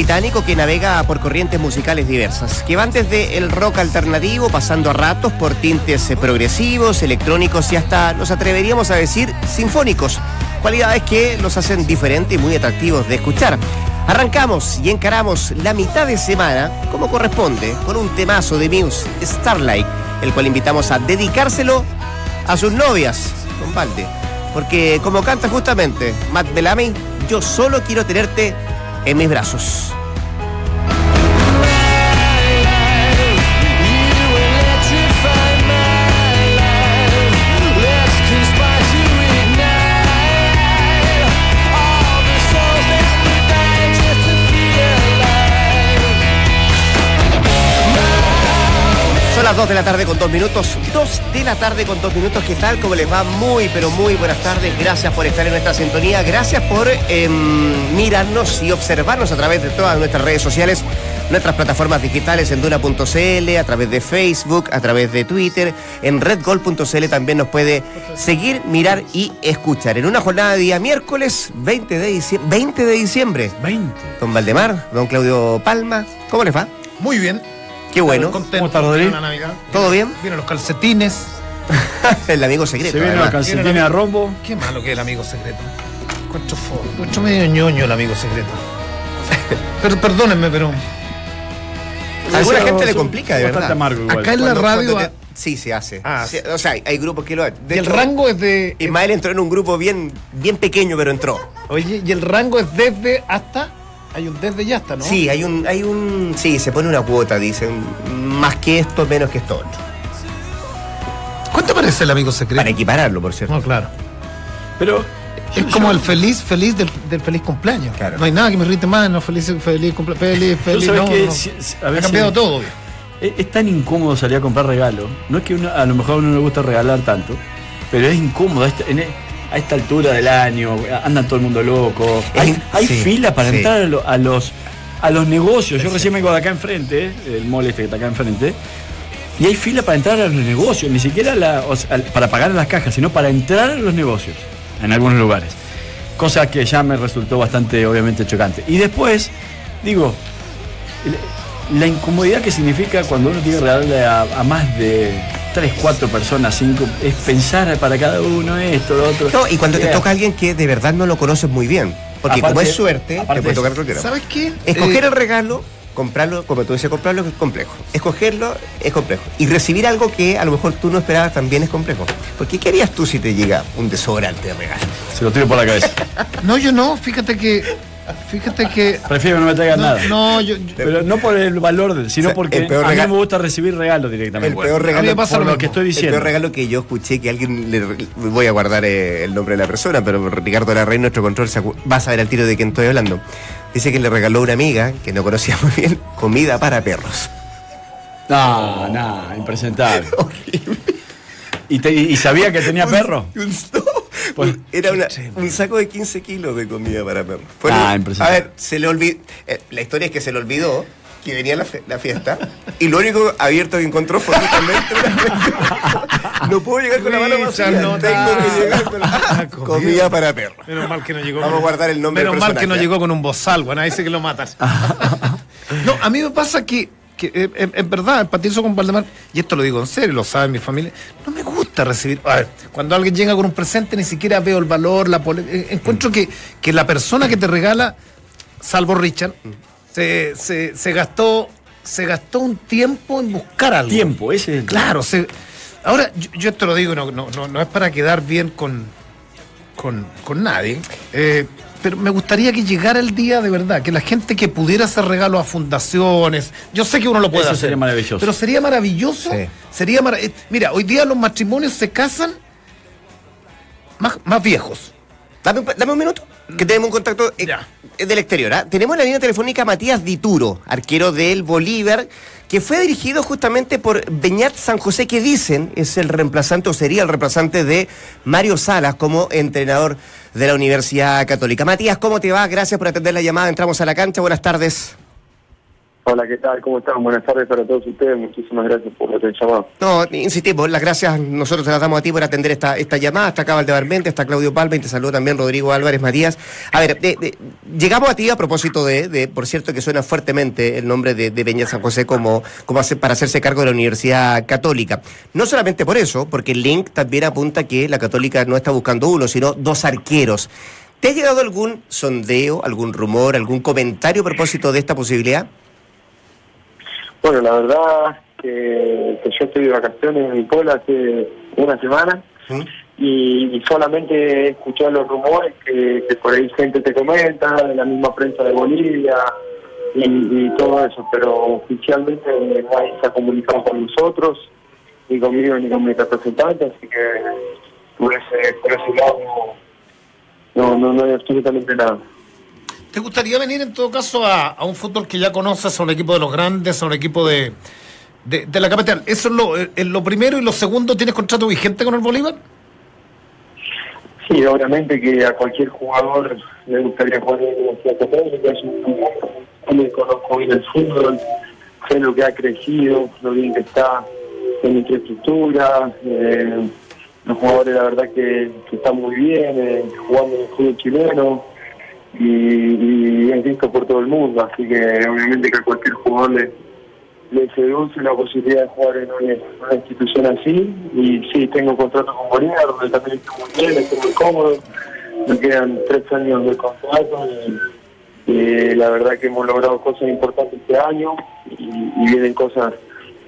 británico que navega por corrientes musicales diversas, que van desde el rock alternativo, pasando a ratos por tintes eh, progresivos, electrónicos y hasta, nos atreveríamos a decir, sinfónicos, cualidades que los hacen diferentes y muy atractivos de escuchar. Arrancamos y encaramos la mitad de semana, como corresponde, con un temazo de Muse, Starlight, el cual invitamos a dedicárselo a sus novias, con Valde. Porque como canta justamente Matt Bellamy, yo solo quiero tenerte en mis brazos. Las 2 de la tarde con 2 minutos. 2 de la tarde con 2 minutos. ¿Qué tal? ¿Cómo les va? Muy, pero muy buenas tardes. Gracias por estar en nuestra sintonía. Gracias por em, mirarnos y observarnos a través de todas nuestras redes sociales, nuestras plataformas digitales en Duna.cl, a través de Facebook, a través de Twitter. En redgol.cl también nos puede seguir, mirar y escuchar. En una jornada de día miércoles 20 de diciembre. 20 de diciembre. 20. Don Valdemar, don Claudio Palma. ¿Cómo les va? Muy bien. Qué bueno. Contento. ¿Cómo está, Navidad. ¿Todo bien? Vienen los calcetines. El amigo secreto. Se vienen los calcetines a rombo. Qué malo que es el amigo secreto. Cuánto fo- Mucho medio ñoño el amigo secreto. Pero perdónenme, pero A alguna gente le complica, de bastante verdad. amargo igual. Acá en la radio. te- Sí, se hace. Ah, Sí, o sea, hay grupos que lo hacen. De y el hecho, rango es de. Ismael entró en un grupo bien, bien pequeño, pero entró. Oye, y el rango es desde hasta. Hay un desde y hasta, ¿no? Sí, hay un, hay un. Sí, se pone una cuota, dicen. Más que esto, menos que esto otro. ¿Cuánto parece el amigo secreto? Para equipararlo, por cierto. No, claro. Pero. Es como el feliz, feliz del, del feliz cumpleaños. Claro. No hay nada que me irrite más, no feliz, feliz cumpleaños. Feliz, feliz. no, que no. si- si- a Ha cambiado todo. Es, es tan incómodo salir a comprar regalo. No es que uno- a lo mejor a uno no le gusta regalar tanto, pero es incómodo. En e- a esta altura del año, anda todo el mundo loco. Hay, hay sí, fila para sí. entrar a, lo- a los, a los negocios. Yo recién vengo de acá enfrente, el mall este que está acá enfrente. Y hay fila para entrar a los negocios, ni siquiera la- o sea, para pagar en las cajas, sino para entrar a los negocios, en algunos lugares. Cosa que ya me resultó bastante, obviamente, chocante. Y después, digo, la incomodidad que significa cuando uno tiene que regalarle a, a más de 3, 4 personas, 5, es pensar para cada uno esto, lo otro. No, y cuando te toca a alguien que de verdad no lo conoces muy bien. Porque Aparte- como es suerte, te puede tocar cualquiera. ¿Sabes qué? Escoger Eh, el regalo, comprarlo, como tú dices, comprarlo es complejo. Escogerlo es complejo. Y recibir algo que a lo mejor tú no esperabas también es complejo. Porque ¿qué harías tú si te llega un desodorante de regalo? Se lo tiro por la cabeza. No, yo no, fíjate que. Fíjate que. Prefiero que no me traigan No, nada. no, yo. yo- Pero no por el valor, de- sino O sea, porque el peor a mí me gusta recibir regalos directamente. El peor a mí regalo me pasa por lo lo mismo. que estoy El diciendo. peor regalo que yo escuché que alguien le voy a guardar eh, el nombre de la persona, pero Ricardo Larrey, nuestro control, va a saber al tiro de quién estoy hablando. Dice que le regaló a una amiga que no conocía muy bien comida para perros. No, no, impresentable. ¿Y, te- y sabía que tenía perro? Un- Pues- Era una- un saco de 15 kilos de comida para perros. Fue- Ah, a impresionante. ver, se le olvidó. la historia es que se le olvidó que venía la, la fiesta y lo único abierto que encontró fue justamente una No puedo llegar con la mano vacía. No Tengo que llegar con la Comida. comida para perros. Menos mal que no llegó. Vamos a guardar el nombre Menos del mal que no personaje. llegó con un bozal, bueno, ahí sí que lo matan. no, a mí me pasa que, que eh, eh, es verdad, empatizo con Valdemar, y esto lo digo en serio, lo sabe mi familia. No me gusta recibir. A ver, cuando alguien llega con un presente, ni siquiera veo el valor, la eh, Encuentro que, que la persona que te regala, salvo Richard, se, se, se gastó. Se gastó un tiempo en buscar algo. Tiempo, ese es el Claro, se- ahora yo, yo te lo digo, no, no, no, no es para quedar bien con, con, con nadie, eh, pero me gustaría que llegara el día de verdad, que la gente que pudiera hacer regalos a fundaciones, yo sé que uno lo puede Eso hacer, sería maravilloso. pero sería maravilloso, Sí. sería mara- eh, mira, hoy día los matrimonios se casan más, más viejos. Dame, un- dame un minuto, que tenemos un contacto eh, eh, del exterior. ¿ah? Tenemos en la línea telefónica a Matías Dituro, arquero del Bolívar, que fue dirigido justamente por Beñat San José, que dicen es el reemplazante o sería el reemplazante de Mario Salas como entrenador de la Universidad Católica. Matías, ¿cómo te va? Gracias por atender la llamada. Entramos a la cancha. Buenas tardes. Hola, ¿qué tal? ¿Cómo están? Buenas tardes para todos ustedes. Muchísimas gracias por el llamado. No, insistimos, las gracias nosotros te las damos a ti por atender esta, esta llamada. Está acá Valdebarmente, está Claudio Palma y te saludo también Rodrigo Álvarez Matías. A ver, llegamos a ti a propósito de, por cierto, que suena fuertemente el nombre de, de San José como, como para hacerse cargo de la Universidad Católica. No solamente por eso, porque el link también apunta que la Católica no está buscando uno, sino dos arqueros. ¿Te ha llegado algún sondeo, algún rumor, algún comentario a propósito de esta posibilidad? Bueno, la verdad que, yo estoy de vacaciones en mi pueblo hace una semana y, solamente he escuchado los rumores que, por ahí gente te comenta, de la misma prensa de Bolivia y, todo eso, pero oficialmente nadie se ha comunicado con nosotros, ni conmigo ni con mi representante, así que por ese, por ese lado no, no, no hay absolutamente nada. ¿Te gustaría venir en todo caso a, un fútbol que ya conoces, a un equipo de los grandes, a un equipo de, de, la capital? Eso es lo, eh, lo primero y lo segundo, ¿tienes contrato vigente con el Bolívar? Sí, obviamente que a cualquier jugador le gustaría jugar en la Universidad Católica, es un le conozco bien el fútbol, sé lo que ha crecido, lo bien que está en infraestructura, eh, los jugadores la verdad que, están muy bien, eh, jugando en el fútbol chileno, y, es visto por todo el mundo, así que obviamente que a cualquier jugador le, seduce la posibilidad de jugar en una, institución así, y sí, tengo contrato con Bolívar, donde también estoy muy bien, estoy muy cómodo, me quedan tres años de contrato y, la verdad que hemos logrado cosas importantes este año y, vienen cosas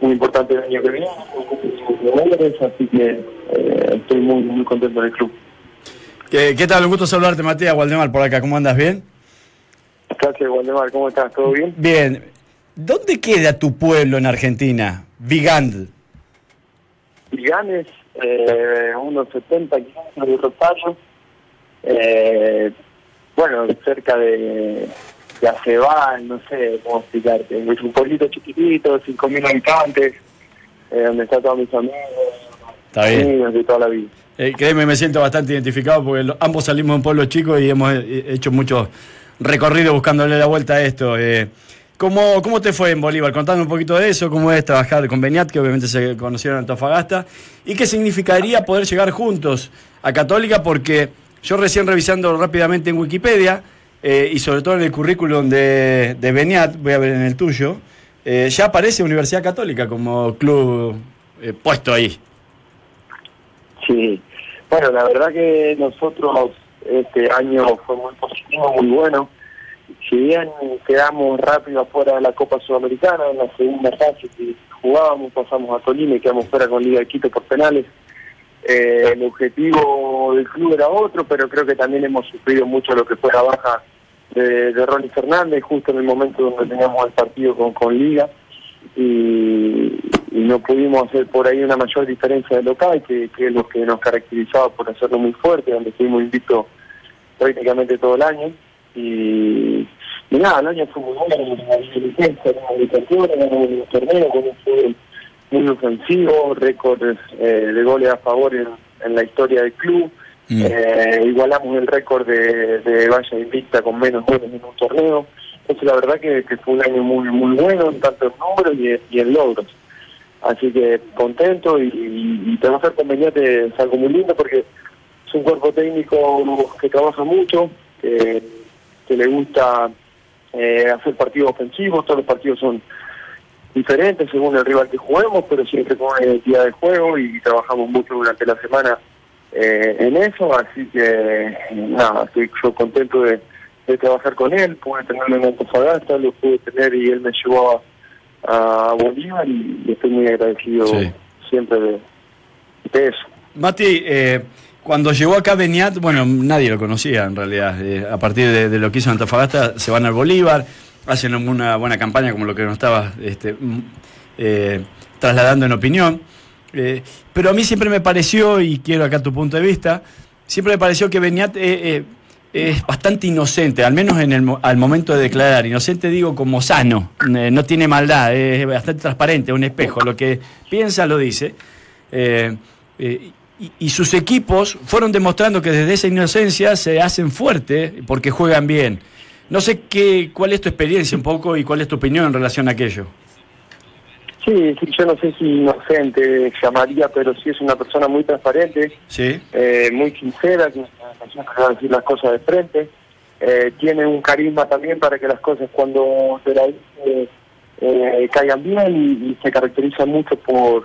muy importantes el año que viene, así que eh, estoy muy, muy contento del club. ¿Qué, tal? Un gusto saludarte, Matías Waldemar, por acá. ¿Cómo andas? ¿Bien? Gracias, Waldemar. ¿Cómo estás? ¿Todo bien? Bien. ¿Dónde queda tu pueblo en Argentina? Vigand. Vigand es eh, unos 70 kilómetros de Rosario. Eh, bueno, cerca de, de Acebal, no sé cómo explicarte. Es un pueblito chiquitito, 5.000 habitantes, eh, donde está todos mis amigos, Está bien. amigos de toda la vida. Eh, créeme, me siento bastante identificado porque ambos salimos de un pueblo chico y hemos eh, hecho mucho recorrido buscándole la vuelta a esto. Eh, ¿cómo, ¿Cómo te fue en Bolívar? Contame un poquito de eso, cómo es trabajar con Beniat, que obviamente se conocieron en Antofagasta, y qué significaría poder llegar juntos a Católica, porque yo recién revisando rápidamente en Wikipedia, y sobre todo en el currículum de, de Beniat, voy a ver en el tuyo, ya aparece Universidad Católica como club puesto ahí. Sí, bueno, la verdad que nosotros este año fue muy positivo, muy bueno. Si bien quedamos rápido afuera de la Copa Sudamericana, en la segunda fase que jugábamos, pasamos a Tolima y quedamos fuera con Liga de Quito por penales. Eh, el objetivo del club era otro, pero creo que también hemos sufrido mucho lo que fue la baja de, de Ronnie Fernández, justo en el momento donde teníamos el partido con, con Liga. Y, y no pudimos hacer por ahí una mayor diferencia de local, que, es lo que nos caracterizaba por hacerlo muy fuerte, donde estuvimos invictos prácticamente todo el año. Y, nada, el año fue muy bueno, una licencia, una un torneo con un fútbol muy ofensivo, récord eh, de goles a favor en, la historia del club. Mm. Eh, igualamos el récord de, de Invicta con menos goles en un torneo. Entonces la verdad que, fue un año muy muy bueno, tanto en números y en logros. Así que contento y, y, y ser conveniente, es algo muy lindo porque es un cuerpo técnico que trabaja mucho, que, le gusta eh, hacer partidos ofensivos, todos los partidos son diferentes según el rival que juguemos, pero siempre con una identidad de juego y trabajamos mucho durante la semana eh, en eso, así que nada, estoy yo contento de, trabajar con él, pude tenerlo en Antofagasta, lo pude tener y él me llevó a a Bolívar y, estoy muy agradecido siempre de, eso. Mati, eh, cuando llegó acá Beniat, bueno, nadie lo conocía en realidad. Eh, a partir de, lo que hizo Antofagasta, se van al Bolívar, hacen una buena campaña como lo que nos estaba este, mm, eh, trasladando en opinión. pero a mí siempre me pareció, y quiero acá tu punto de vista, siempre me pareció que Beniat es bastante inocente, al menos en el, al momento de declarar. Inocente digo como sano, eh, no tiene maldad, es bastante transparente, un espejo. Lo que piensa lo dice. Eh, eh, y, sus equipos fueron demostrando que desde esa inocencia se hacen fuertes porque juegan bien. No sé qué, cuál es tu experiencia un poco y cuál es tu opinión en relación a aquello. Sí, sí, yo no sé si inocente llamaría, pero sí es una persona muy transparente, Sí. eh, muy sincera, que siempre va a decir las cosas de frente. Eh, tiene un carisma también para que las cosas cuando te la dice eh, caigan bien y, y se caracteriza mucho por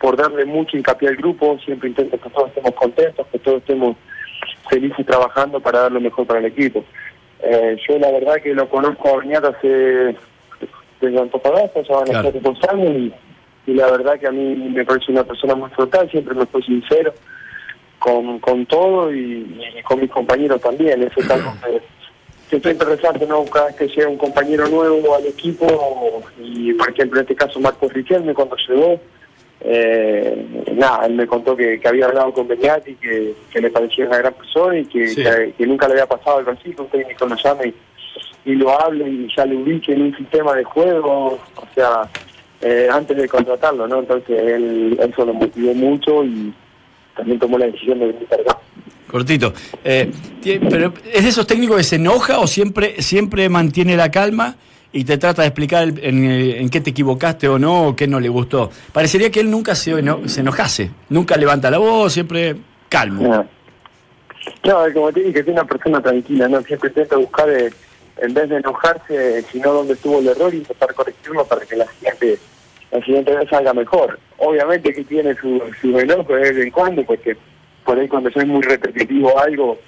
por darle mucho hincapié al grupo, siempre intenta que todos estemos contentos, que todos estemos felices trabajando para dar lo mejor para el equipo. Eh, yo la verdad que lo conozco a Oñata hace desde Antofagasta, ya van a dos años y, y la verdad que a mí me parece una persona muy frontal, siempre me fue sincero con, con todo y, y con mis compañeros también. Eso es algo que, que siempre resalto, ¿no? Cada vez que llega un compañero nuevo al equipo, y por ejemplo en este caso Marcos Riquelme cuando llegó, eh, nada, él me contó que, que había hablado con Beñati, que, que le parecía una gran persona y que, Sí. que, que nunca le había pasado algo así, que un técnico lo llame y, y lo hable y ya le ubique en un sistema de juego, o sea, eh, antes de contratarlo, ¿no? Entonces él, eso lo motivó mucho y también tomó la decisión de venir para acá. Cortito. Eh, pero ¿es de esos técnicos que se enoja o siempre, siempre mantiene la calma y te trata de explicar el- en, eh, en qué te equivocaste o no, o qué no le gustó? Parecería que él nunca se, eno- se enojase, nunca levanta la voz, siempre calmo. No, no como te dije, es una persona tranquila, ¿no? Siempre intenta buscar, eh, en vez de enojarse, eh, sino dónde estuvo el error y intentar corregirlo para que la siguiente, la siguiente vez salga mejor. Obviamente que tiene su, su enojo de vez en cuando, porque por ahí cuando soy muy repetitivo algo,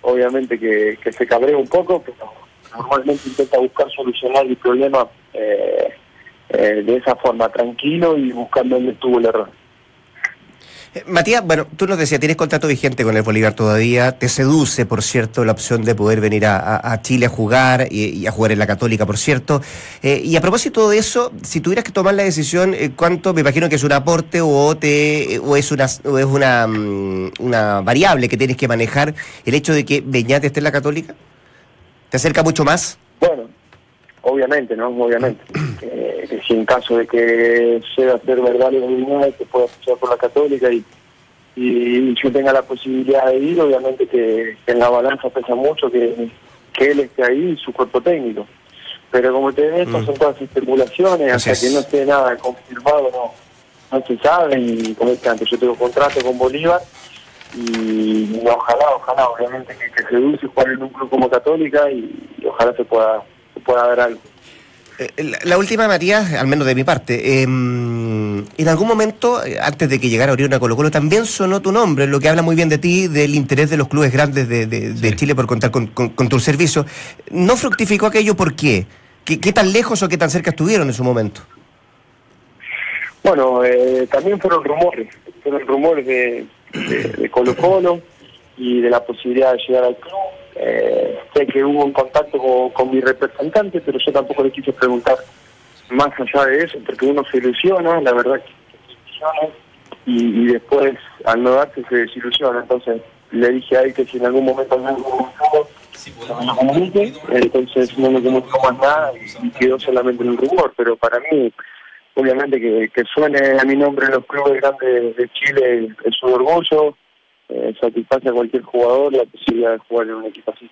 obviamente que, que se cabrea un poco, pero normalmente intenta buscar solucionar el problema eh, eh, de esa forma, tranquilo y buscando dónde estuvo el error. Matías, bueno, tú nos decías, tienes contrato vigente con el Bolívar todavía, te seduce, por cierto, la opción de poder venir a, Chile a jugar y, y a jugar en la Católica, por cierto. Eh, y a propósito de eso, si tuvieras que tomar la decisión, eh, ¿cuánto, me imagino que es un aporte o, te, o es, una, o es una, mm, una variable que tienes que manejar el hecho de que Beñate esté en la Católica? ¿Te acerca mucho más? Obviamente, ¿no? Obviamente. Eh, que si en caso de que sea ser verdad lo de que pueda fichar por la Católica y, y yo tenga la posibilidad de ir, obviamente que, que en la balanza pesa mucho que, que él esté ahí y su cuerpo técnico. Pero como te digo, Mm. son todas especulaciones, Así hasta es. que no esté nada confirmado, no, no se sabe. Y como dije antes, yo tengo contrato con Bolívar y, ojalá, ojalá, obviamente que, que se dulce jugar en un club como Católica y, y ojalá se pueda, pueda dar algo. Eh, La, la última, Matías, al menos de mi parte, eh, en algún momento, eh, antes de que llegara Orión a Colo Colo, también sonó tu nombre, lo que habla muy bien de ti, del interés de los clubes grandes de, de- de Sí. Chile por contar con, con, con tu servicio. ¿No fructificó aquello por qué? ¿Qué, qué tan lejos o qué tan cerca estuvieron en su momento? Bueno, eh, también fueron rumores, fueron rumores de, de, de Colo Colo y de la posibilidad de llegar al club. Eh, sé que hubo un contacto con, con mi representante, pero yo tampoco le quise preguntar más allá de eso, porque uno se ilusiona, la verdad que se ilusiona, y, y después al no darse se desilusiona. Entonces le dije a él que si en algún momento me comunicado, que me comunique, entonces no me comunicó más nada y quedó solamente en un rumor, pero para mí obviamente que, que suene a mi nombre en los clubes grandes de Chile es un orgullo, eh, satisface a cualquier jugador la posibilidad de jugar en un equipo así.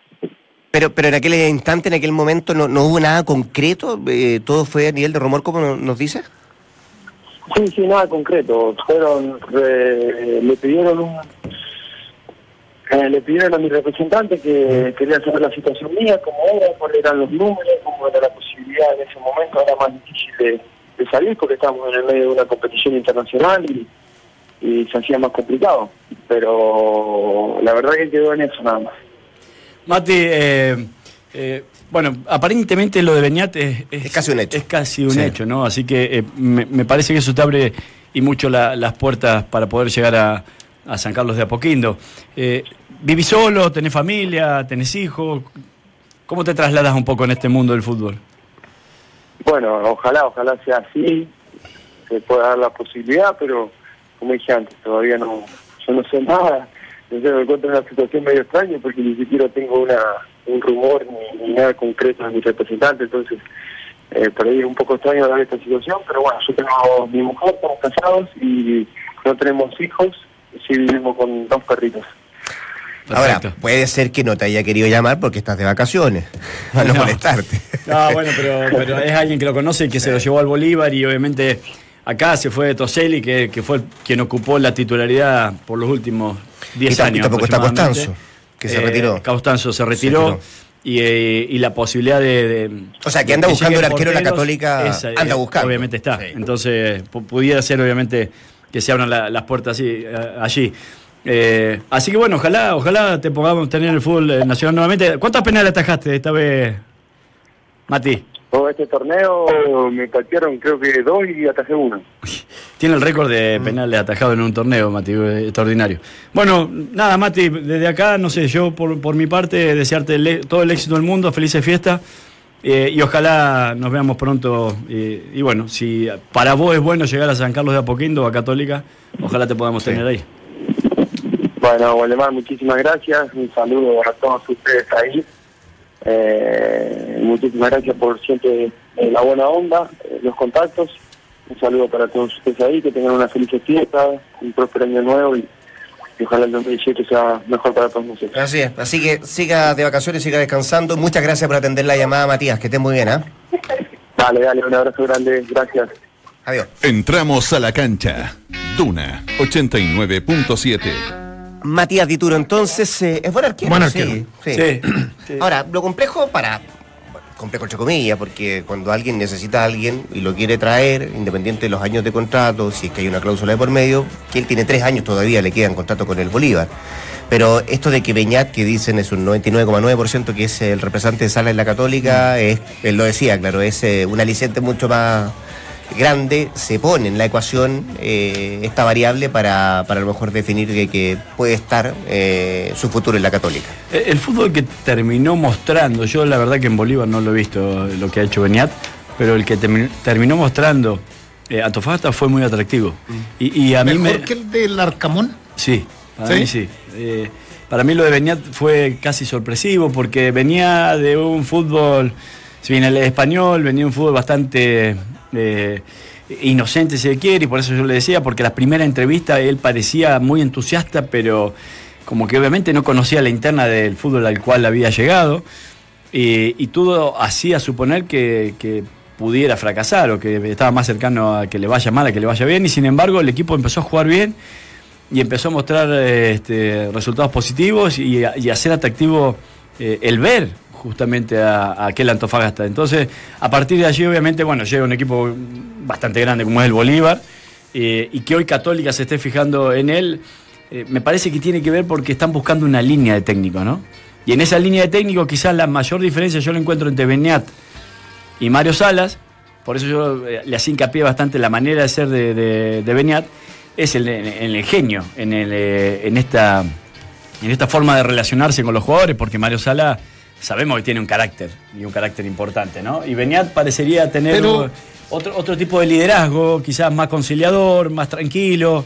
Pero, pero en aquel instante, en aquel momento, no, no hubo nada concreto, Eh, todo fue a nivel de rumor, como no- nos dice. Sí, sí, nada concreto. Fueron, eh, le pidieron un, eh, le pidieron a mi representante que quería saber la situación mía, cómo era, cuáles eran los números, cómo era la posibilidad en ese momento, era más difícil de, de salir porque estábamos en el medio de una competición internacional y, y se hacía más complicado. Pero la verdad que quedó en eso nada más. Mati, eh, eh, bueno, aparentemente lo de Beñate es, Es casi un hecho. Es casi un Sí. hecho, ¿no? Así que eh, me, me parece que eso te abre y mucho la- las puertas para poder llegar a, a San Carlos de Apoquindo. Eh, ¿Vivís solo? ¿Tenés familia? ¿Tenés hijos? ¿Cómo te trasladas un poco en este mundo del fútbol? Bueno, ojalá, ojalá sea así, se pueda dar la posibilidad, pero como dije antes, todavía no, yo no sé nada, entonces me encuentro en una situación medio extraña porque ni siquiera tengo una un rumor ni, ni nada concreto de mi representante, entonces eh, por ahí es un poco extraño dar esta situación, pero bueno, yo tengo mi mujer, estamos casados y no tenemos hijos, sí vivimos con dos perritos. Ahora, puede ser que no te haya querido llamar porque estás de vacaciones. Para no, No. molestarte. No, bueno, pero, pero es alguien que lo conoce y que se lo llevó al Bolívar y obviamente acá se fue Toselli, que, que fue quien ocupó la titularidad por los últimos 10 Y tam- y años. tampoco está. Costanzo, que se retiró. Costanzo se retiró. Y, eh, y la posibilidad de, de- O sea, que anda buscando el arquero de la Católica, esa, anda eh, buscando. Obviamente está. Sí. Entonces, pu- pudiera ser obviamente que se abran la- las puertas así, eh, allí. Eh, así que bueno, ojalá, ojalá te podamos tener el fútbol eh, nacional nuevamente. ¿Cuántas penales atajaste esta vez, Mati? Todo este torneo me patearon creo que dos y atajé uno. Tiene el récord de penales atajados en un torneo, Mati, extraordinario. Bueno, nada, Mati, desde acá, no sé, yo por, por mi parte, desearte el todo el éxito del mundo, felices fiestas. eh, y ojalá nos veamos pronto. eh, y bueno, si para vos es bueno llegar a San Carlos de Apoquindo, a Católica, ojalá te podamos tener ahí. Bueno, Waldemar, muchísimas gracias. Un saludo a todos ustedes ahí. Eh, muchísimas gracias por siempre eh, la buena onda, eh, los contactos. Un saludo para todos ustedes ahí, que tengan una feliz fiesta, un próspero año nuevo y, y ojalá el 2017 sea mejor para todos nosotros. Así es. Así que siga de vacaciones, siga descansando. Muchas gracias por atender la llamada, Matías. Que estés muy bien, ¿ah? Dale, dale, un abrazo grande, gracias. Adiós. Entramos a la cancha. Duna 89.7. Matías Dituro, entonces, eh, es buen arquero. Buen sí, arquero. sí. Sí, sí. Ahora, lo complejo para. bueno, complejo entre comillas, porque cuando alguien necesita a alguien y lo quiere traer, independiente de los años de contrato, si es que hay una cláusula de por medio, que él tiene tres años todavía, le quedan contrato con el Bolívar. Pero esto de que Beñat, que dicen es un 99,9% que es el representante de Sala en la Católica, es, él lo decía, claro, es eh, un aliciente mucho más grande, se pone en la ecuación eh, esta variable para, para a lo mejor definir que, que puede estar eh, su futuro en la Católica. Eh, El fútbol que terminó mostrando, yo la verdad que en Bolívar no lo he visto lo que ha hecho Beniat, pero el que termi- terminó mostrando eh, Antofagasta fue muy atractivo. Y, y a mí Mejor me. que el del Arcamón. Sí, para ¿Sí? mí sí. Eh, para mí lo de Beniat fue casi sorpresivo porque venía de un fútbol, si bien el español, venía de un fútbol bastante eh, inocente, se quiere, y por eso yo le decía, porque la primera entrevista él parecía muy entusiasta, pero como que obviamente no conocía la interna del fútbol al cual había llegado, y, todo hacía suponer que, pudiera fracasar o que estaba más cercano a que le vaya mal, a que le vaya bien, y sin embargo el equipo empezó a jugar bien y empezó a mostrar este, resultados positivos y, y a ser atractivo eh, el ver justamente a, aquel Antofagasta. Entonces, a partir de allí, obviamente, bueno, llega un equipo bastante grande como es el Bolívar eh, y que hoy Católica se esté fijando en él, eh, me parece que tiene que ver porque están buscando una línea de técnico, ¿no? Y en esa línea de técnico quizás la mayor diferencia yo la encuentro entre Beñat y Mario Salas, por eso yo eh, le hacía hincapié bastante la manera de ser de, Beñat, es el, el ingenio, en, el, esta, en esta forma de relacionarse con los jugadores, porque Mario Sala sabemos que tiene un carácter, y un carácter importante, ¿no? Y Beñat parecería tener Pero- otro, otro tipo de liderazgo, quizás más conciliador, más tranquilo.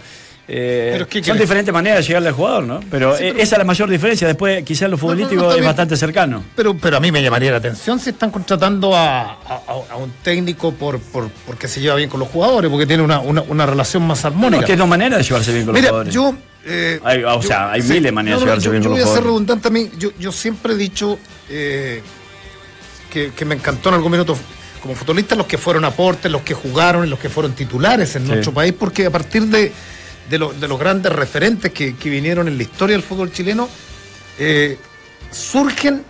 eh, Pero ¿qué son diferentes maneras de llegarle al jugador, ¿no? Pero, Sí, eh, pero- esa es la mayor diferencia. Después, quizás lo futbolístico es bien. bastante cercano. Pero, pero a mí me llamaría la atención si están contratando a, a- a- a un técnico por, por porque se lleva bien con los jugadores, porque tiene una, una, una relación más armónica. es que es dos maneras de llevarse bien con los jugadores. yo. eh, Hay- o sea, hay miles de maneras de no, no, llevarse yo- bien yo con voy los a ser jugadores. redundante a mí. Yo, yo siempre he dicho eh, que, que me encantó en algún minuto como futbolista los que fueron aportes, los que jugaron los que fueron titulares en Sí. nuestro país, porque a partir de, de, lo- de los grandes referentes que, que vinieron en la historia del fútbol chileno, eh, surgen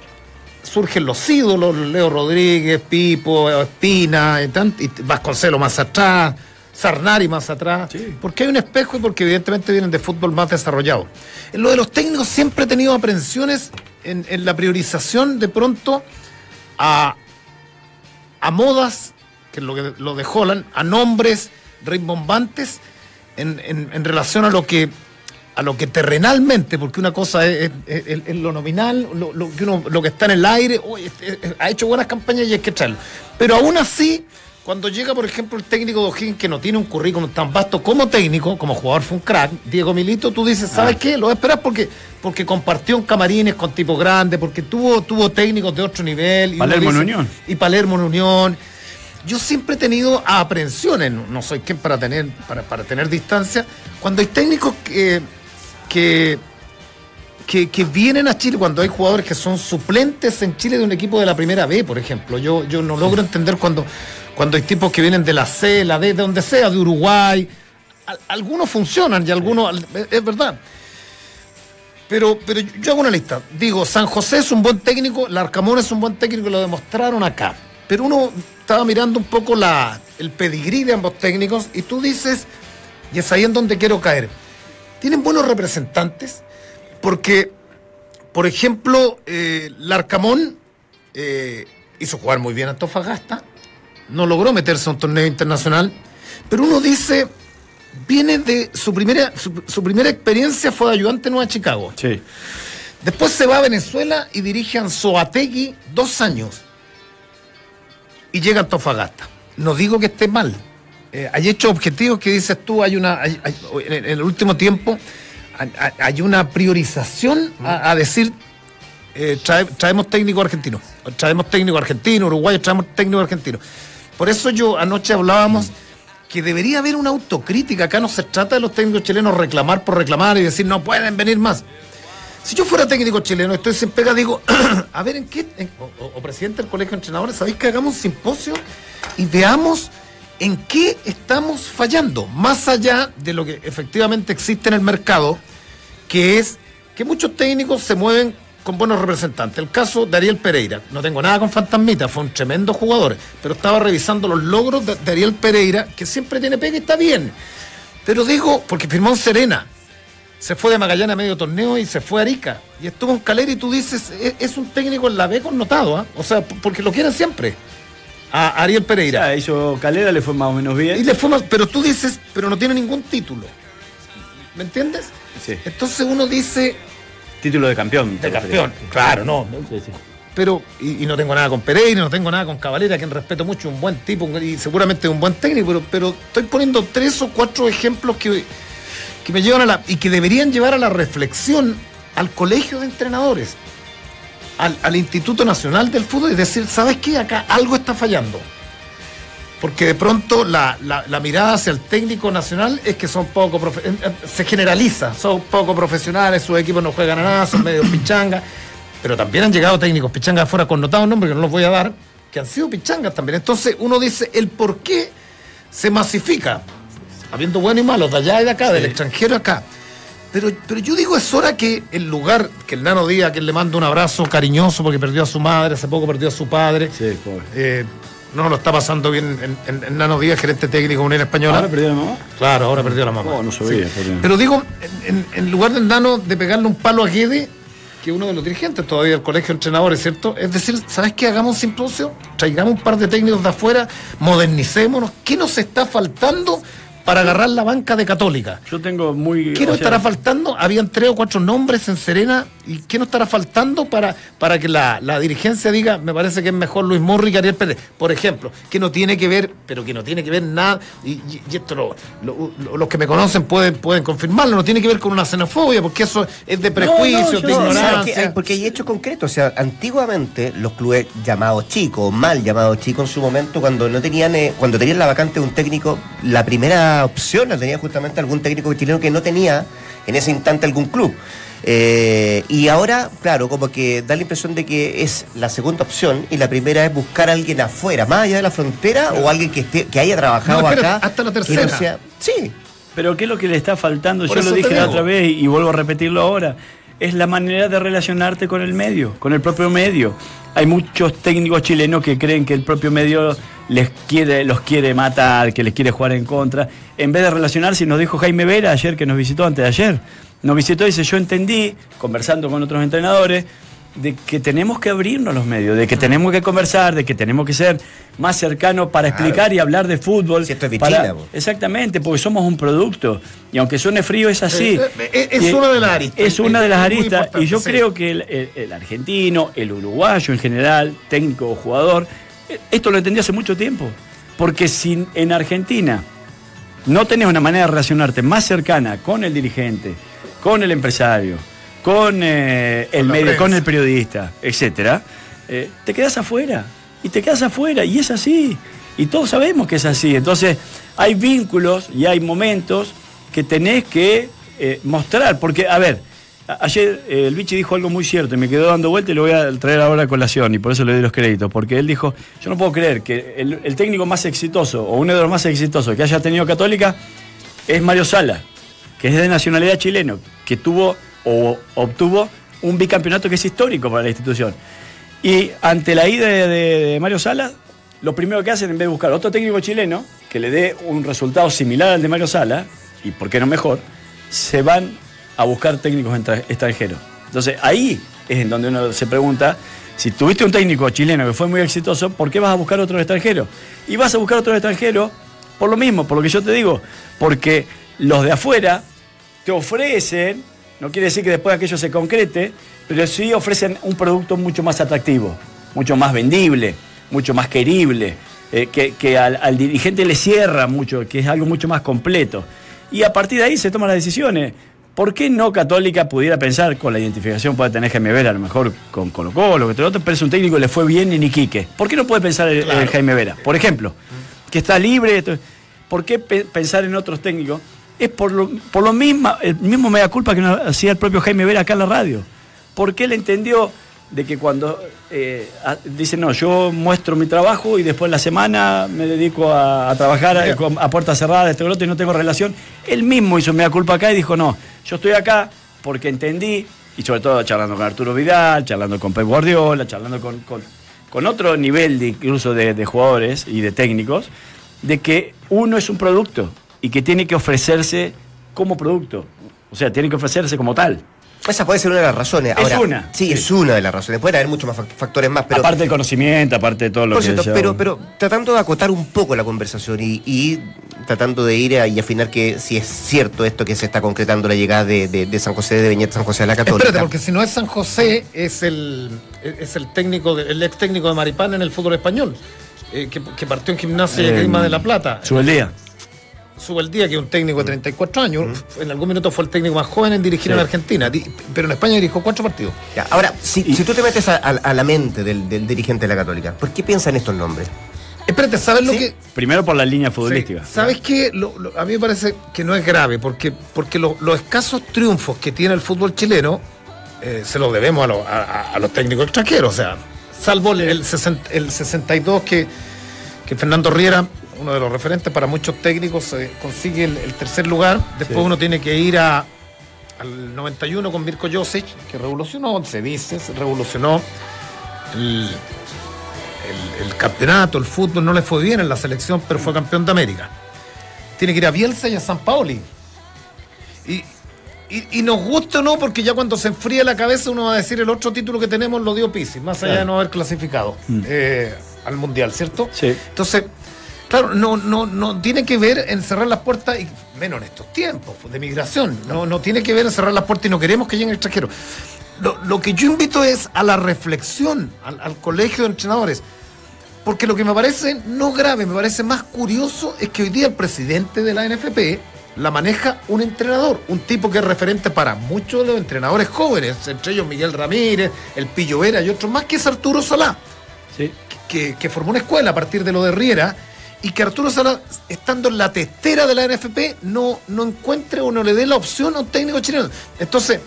surgen los ídolos, Leo Rodríguez, Pipo, Espina, y, tant- y Vasconcelo más atrás, Sarnari más atrás, Sí. porque hay un espejo y porque evidentemente vienen de fútbol más desarrollado. En lo de los técnicos siempre he tenido aprensiones en, la priorización de pronto a, a modas, que es lo, que, lo de a nombres rimbombantes en, en- en relación a lo que a lo que terrenalmente, porque una cosa es, lo nominal, lo, lo que uno, lo que está en el aire, este, ha hecho buenas campañas y hay que traerlo. Pero aún así, cuando llega, por ejemplo, el técnico de O'Higgins, que no tiene un currículum tan vasto como técnico, como jugador fue un crack, Diego Milito, tú dices, ¿sabes Ah. qué? Lo voy a esperar porque, porque compartió en camarines con tipo grande, porque tuvo, tuvo técnicos de otro nivel. y Palermo en dice- Unión. Y Palermo en Unión. Yo siempre he tenido aprensiones, no, no soy quien para tener, para, para tener distancia, cuando hay técnicos que, que, que, que vienen a Chile cuando hay jugadores que son suplentes en Chile de un equipo de la primera B, por ejemplo. Yo, yo no logro entender cuando, cuando hay tipos que vienen de la C, la D, de donde sea, de Uruguay. Al- algunos funcionan y algunos, es, verdad. Pero, pero yo hago una lista. Digo, San José es un buen técnico, Larcamón es un buen técnico y lo demostraron acá. Pero uno estaba mirando un poco la, el pedigrí de ambos técnicos y tú dices, y es ahí en donde quiero caer. Tienen buenos representantes porque, por ejemplo, eh, Larcamón eh, hizo jugar muy bien a Antofagasta, no logró meterse a un torneo internacional, pero uno dice, viene de su primera, su, su primera experiencia fue de ayudante en Nueva Chicago. Sí. Después se va a Venezuela y dirige a Anzoategui dos años. Y llega a Antofagasta. No digo que esté mal. Eh, hay hechos objetivos que dices tú, hay una. hay- hay- en, el último tiempo hay, una priorización a, a decir eh, trae- traemos técnico argentino. Traemos técnico argentino, uruguayo, traemos técnico argentino. Por eso yo anoche hablábamos que debería haber una autocrítica. Acá no se trata de los técnicos chilenos reclamar por reclamar y decir no pueden venir más. Si yo fuera técnico chileno, estoy sin pega, digo, a ver, ¿en qué? o presidente del colegio de entrenadores, ¿sabéis que hagamos un simposio y veamos en qué estamos fallando? Más allá de lo que efectivamente existe en el mercado, que es que muchos técnicos se mueven con buenos representantes. El caso de Ariel Pereira, no tengo nada con Fantasmita, fue un tremendo jugador, pero estaba revisando los logros de, de Ariel Pereira, que siempre tiene pega y está bien. Pero digo, porque firmó en Serena, se fue de Magallanes a medio torneo y se fue a Arica. Y estuvo en Calera y tú dices, es, es un técnico en la B connotado, ¿ah? O sea, porque lo quieren siempre. A Ariel Pereira. Ya, hizo Calera, le fue más o menos bien. Y le fue más- pero tú dices, pero no tiene ningún título. ¿Me entiendes? Sí. Entonces uno dice, Título de campeón. de campeón. Claro, no. Sí, sí. Pero, y, y no tengo nada con Pereira, no tengo nada con Cavalera, quien respeto mucho, un buen tipo y seguramente un buen técnico, pero, pero estoy poniendo tres o cuatro ejemplos que, que me llevan a la. y que deberían llevar a la reflexión al colegio de entrenadores, al, al Instituto Nacional del Fútbol, y decir, ¿sabes qué? Acá algo está fallando. Porque de pronto la, la- la mirada hacia el técnico nacional es que son poco profe- se generaliza, son poco profesionales, sus equipos no juegan a nada, son medio pichanga, pero también han llegado técnicos pichangas afuera connotados nombres que no los voy a dar, que han sido pichangas también. Entonces uno dice el por qué se masifica, habiendo buenos y malos, de allá y de acá, del extranjero acá. Pero, pero yo digo, es hora que el lugar, que el nano diga que le manda un abrazo cariñoso porque perdió a su madre, hace poco perdió a su padre. Sí, pobre. Eh, no lo está pasando bien en, en, en Nano Díaz, gerente técnico de Unión Española. ¿Ahora perdió la mamá? Claro, ahora perdió la mamá. Oh, no sabía. Pero digo, en lugar del Nano de pegarle un palo a Guede, que uno de los dirigentes todavía del colegio de entrenadores, ¿cierto? Es decir, ¿sabes qué? Hagamos un simposio, traigamos un par de técnicos de afuera, modernicémonos. ¿Qué nos está faltando para agarrar la banca de Católica? Yo tengo muy. ¿Qué nos sea, estará faltando? Habían tres o cuatro nombres en Serena. ¿Y qué nos estará faltando para, para que la, la dirigencia diga, me parece que es mejor Luis Morri que Ariel Pérez? Por ejemplo, que no tiene que ver, pero que no tiene que ver nada, y, y- y esto lo- lo- lo- los que me conocen pueden, pueden confirmarlo, no tiene que ver con una xenofobia, porque eso es de prejuicios, de ignorancia. Hay- porque hay hechos concretos. O sea, antiguamente los clubes llamados chicos, mal llamados chicos en su momento, cuando no tenían, eh, cuando tenían la vacante de un técnico, la primera opción la tenía justamente algún técnico chileno que no tenía en ese instante algún club. Eh, y ahora, claro, como que da la impresión de que es la segunda opción y la primera es buscar a alguien afuera, más allá de la frontera, o alguien que esté, que haya trabajado No, espera, acá. hasta la no tercera. sea- sí, Pero ¿qué es lo que le está faltando? Por Yo lo dije la otra vez y, y vuelvo a repetirlo ahora. Es la manera de relacionarte con el medio, con el propio medio. Hay muchos técnicos chilenos que creen que el propio medio les quiere, los quiere matar, que les quiere jugar en contra. En vez de relacionarse, nos dijo Jaime Vera ayer que nos visitó antes de ayer. Nos visitó y dice, yo entendí, conversando con otros entrenadores, de que tenemos que abrirnos los medios, de que tenemos que conversar, de que tenemos que ser más cercanos para explicar y hablar de fútbol. Si esto es para-. Exactamente, porque somos un producto. Y aunque suene frío, es así. Eh, eh, es Y- una de las aristas. Es una de las Es aristas. Y yo sí. creo que el, el- el argentino, el uruguayo en general, técnico o jugador, eh, esto lo entendí hace mucho tiempo. Porque si en Argentina no tenés una manera de relacionarte más cercana con el dirigente, con el empresario, con eh, el medio, prensa. con el periodista, etcétera, eh, te quedas afuera. Y te quedas afuera. Y es así. Y todos sabemos que es así. Entonces, hay vínculos y hay momentos que tenés que eh, mostrar. Porque, a ver, Ayer el Vichy dijo algo muy cierto y me quedó dando vuelta y lo voy a traer ahora a colación y por eso le doy los créditos, porque él dijo, yo no puedo creer que el, el técnico más exitoso o uno de los más exitosos que haya tenido Católica es Mario Sala, que es de nacionalidad chileno, que tuvo o obtuvo un bicampeonato que es histórico para la institución. Y ante la ida de, Mario Sala, lo primero que hacen en vez de buscar otro técnico chileno que le dé un resultado similar al de Mario Sala, y por qué no mejor, se van a buscar técnicos extranjeros. Entonces ahí es en donde uno se pregunta, si tuviste un técnico chileno que fue muy exitoso, ¿por qué vas a buscar otro extranjero? Y vas a buscar otro extranjero por lo mismo, por lo que yo te digo, porque los de afuera te ofrecen, no quiere decir que después aquello se concrete, pero sí ofrecen un producto mucho más atractivo, mucho más vendible, mucho más querible, eh, que, que al, al dirigente le cierra mucho, que es algo mucho más completo. Y a partir de ahí se toman las decisiones. ¿Por qué no Católica pudiera pensar con la identificación puede tener Jaime Vera, a lo mejor con Colo Colo, que todo otro, pero es un técnico que le fue bien en Iquique? ¿Por qué no puede pensar en, en Jaime Vera? Por ejemplo, que está libre. ¿Por qué pe- pensar en otros técnicos? Es por lo, por lo mismo, el mismo mea culpa que nos hacía el propio Jaime Vera acá en la radio. Porque él entendió de que cuando eh, dice, no, yo muestro mi trabajo y después la semana me dedico a, a trabajar a, con- a puerta cerrada, este otro, y no tengo relación. Él mismo hizo mea culpa acá y dijo, no, yo estoy acá porque entendí, y sobre todo charlando con Arturo Vidal, charlando con Pep Guardiola, charlando con, con- con otro nivel de, incluso de, de jugadores y de técnicos, de que uno es un producto y que tiene que ofrecerse como producto. O sea, tiene que ofrecerse como tal. Esa puede ser una de las razones. Es Ahora, una, Sí, sí. es una de las razones. Pueden haber muchos más fac- factores más, pero. aparte del conocimiento, aparte de todo lo Por que cierto, ya- pero, pero tratando de acotar un poco la conversación y, y tratando de ir a, y afinar que si es cierto esto que se está concretando la llegada de, de- de San José de Beñat San José a la Católica. Espérate, porque si no es San José, es el, es el técnico, de- el ex técnico de Maripán en el fútbol español, eh, que, que partió en gimnasia y Eh, Grima de la Plata. Sube el día. Sube el día, que es un técnico de 34 años, en algún minuto fue el técnico más joven en dirigir Sí. en Argentina, pero en España dirigió cuatro partidos. Ya, Ahora, si, si tú te metes a, a- a la mente del, del dirigente de la Católica, ¿por qué piensa en estos nombres? Espérate, ¿sabes lo que...? Primero por la línea futbolística. Sí, ¿Sabes qué? Lo- lo- a mí me parece que no es grave, porque, porque lo- los escasos triunfos que tiene el fútbol chileno eh, se los debemos a, lo- a- los técnicos extranjeros. O sea, salvo el, el, sesen- el 62 que, que Fernando Riera, uno de los referentes para muchos técnicos, eh, consigue el, el tercer lugar. Después Sí. uno tiene que ir a, al 91 con Mirko Josic, que revolucionó, se dice, se revolucionó el, el- el campeonato, el fútbol, no le fue bien en la selección, pero fue campeón de América. Tiene que ir a Bielsa y a San Paoli. Y, y, y nos gusta o no, porque ya cuando se enfría la cabeza uno va a decir el otro título que tenemos lo dio Pisi, más allá Claro. de no haber clasificado eh, al Mundial, ¿cierto? Sí. Entonces, claro, no, no, no tiene que ver en cerrar las puertas, y menos en estos tiempos pues, de migración, no, no tiene que ver en cerrar las puertas y no queremos que lleguen extranjeros. Lo, lo que yo invito es a la reflexión, al, al colegio de entrenadores. Porque lo que me parece no grave, me parece más curioso es que hoy día el presidente de la NFP la maneja un entrenador, un tipo que es referente para muchos de los entrenadores jóvenes, entre ellos Miguel Ramírez, el Pillo Vera y otros más, que es Arturo Salá Sí. que, que formó una escuela a partir de lo de Riera y que Arturo Sala, estando en la testera de la NFP, no, no encuentre o no le dé la opción a un técnico chileno. Entonces,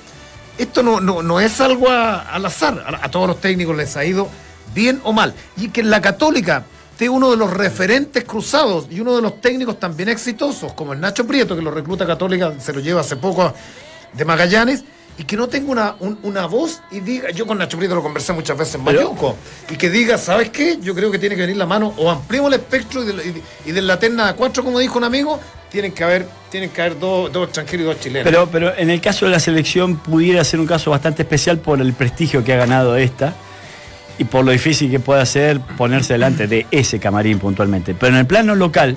esto no, no, no es algo al azar. A, a todos los técnicos les ha ido bien o mal. Y que en la Católica esté uno de los referentes cruzados y uno de los técnicos también exitosos, como el Nacho Prieto, que lo recluta Católica, se lo lleva hace poco de Magallanes. Y que no tenga una, un- una voz y diga, yo con Nacho Prieto lo conversé muchas veces en Mayuco, y que diga, ¿sabes qué? Yo creo que tiene que venir la mano, o ampliemos el espectro y de, la- y de- y de la terna a cuatro, como dijo un amigo, tienen que haber, tienen que haber dos, dos extranjeros y dos chilenos. Pero, pero en el caso de la selección pudiera ser un caso bastante especial por el prestigio que ha ganado esta y por lo difícil que puede ser ponerse delante de ese camarín puntualmente. Pero en el plano local,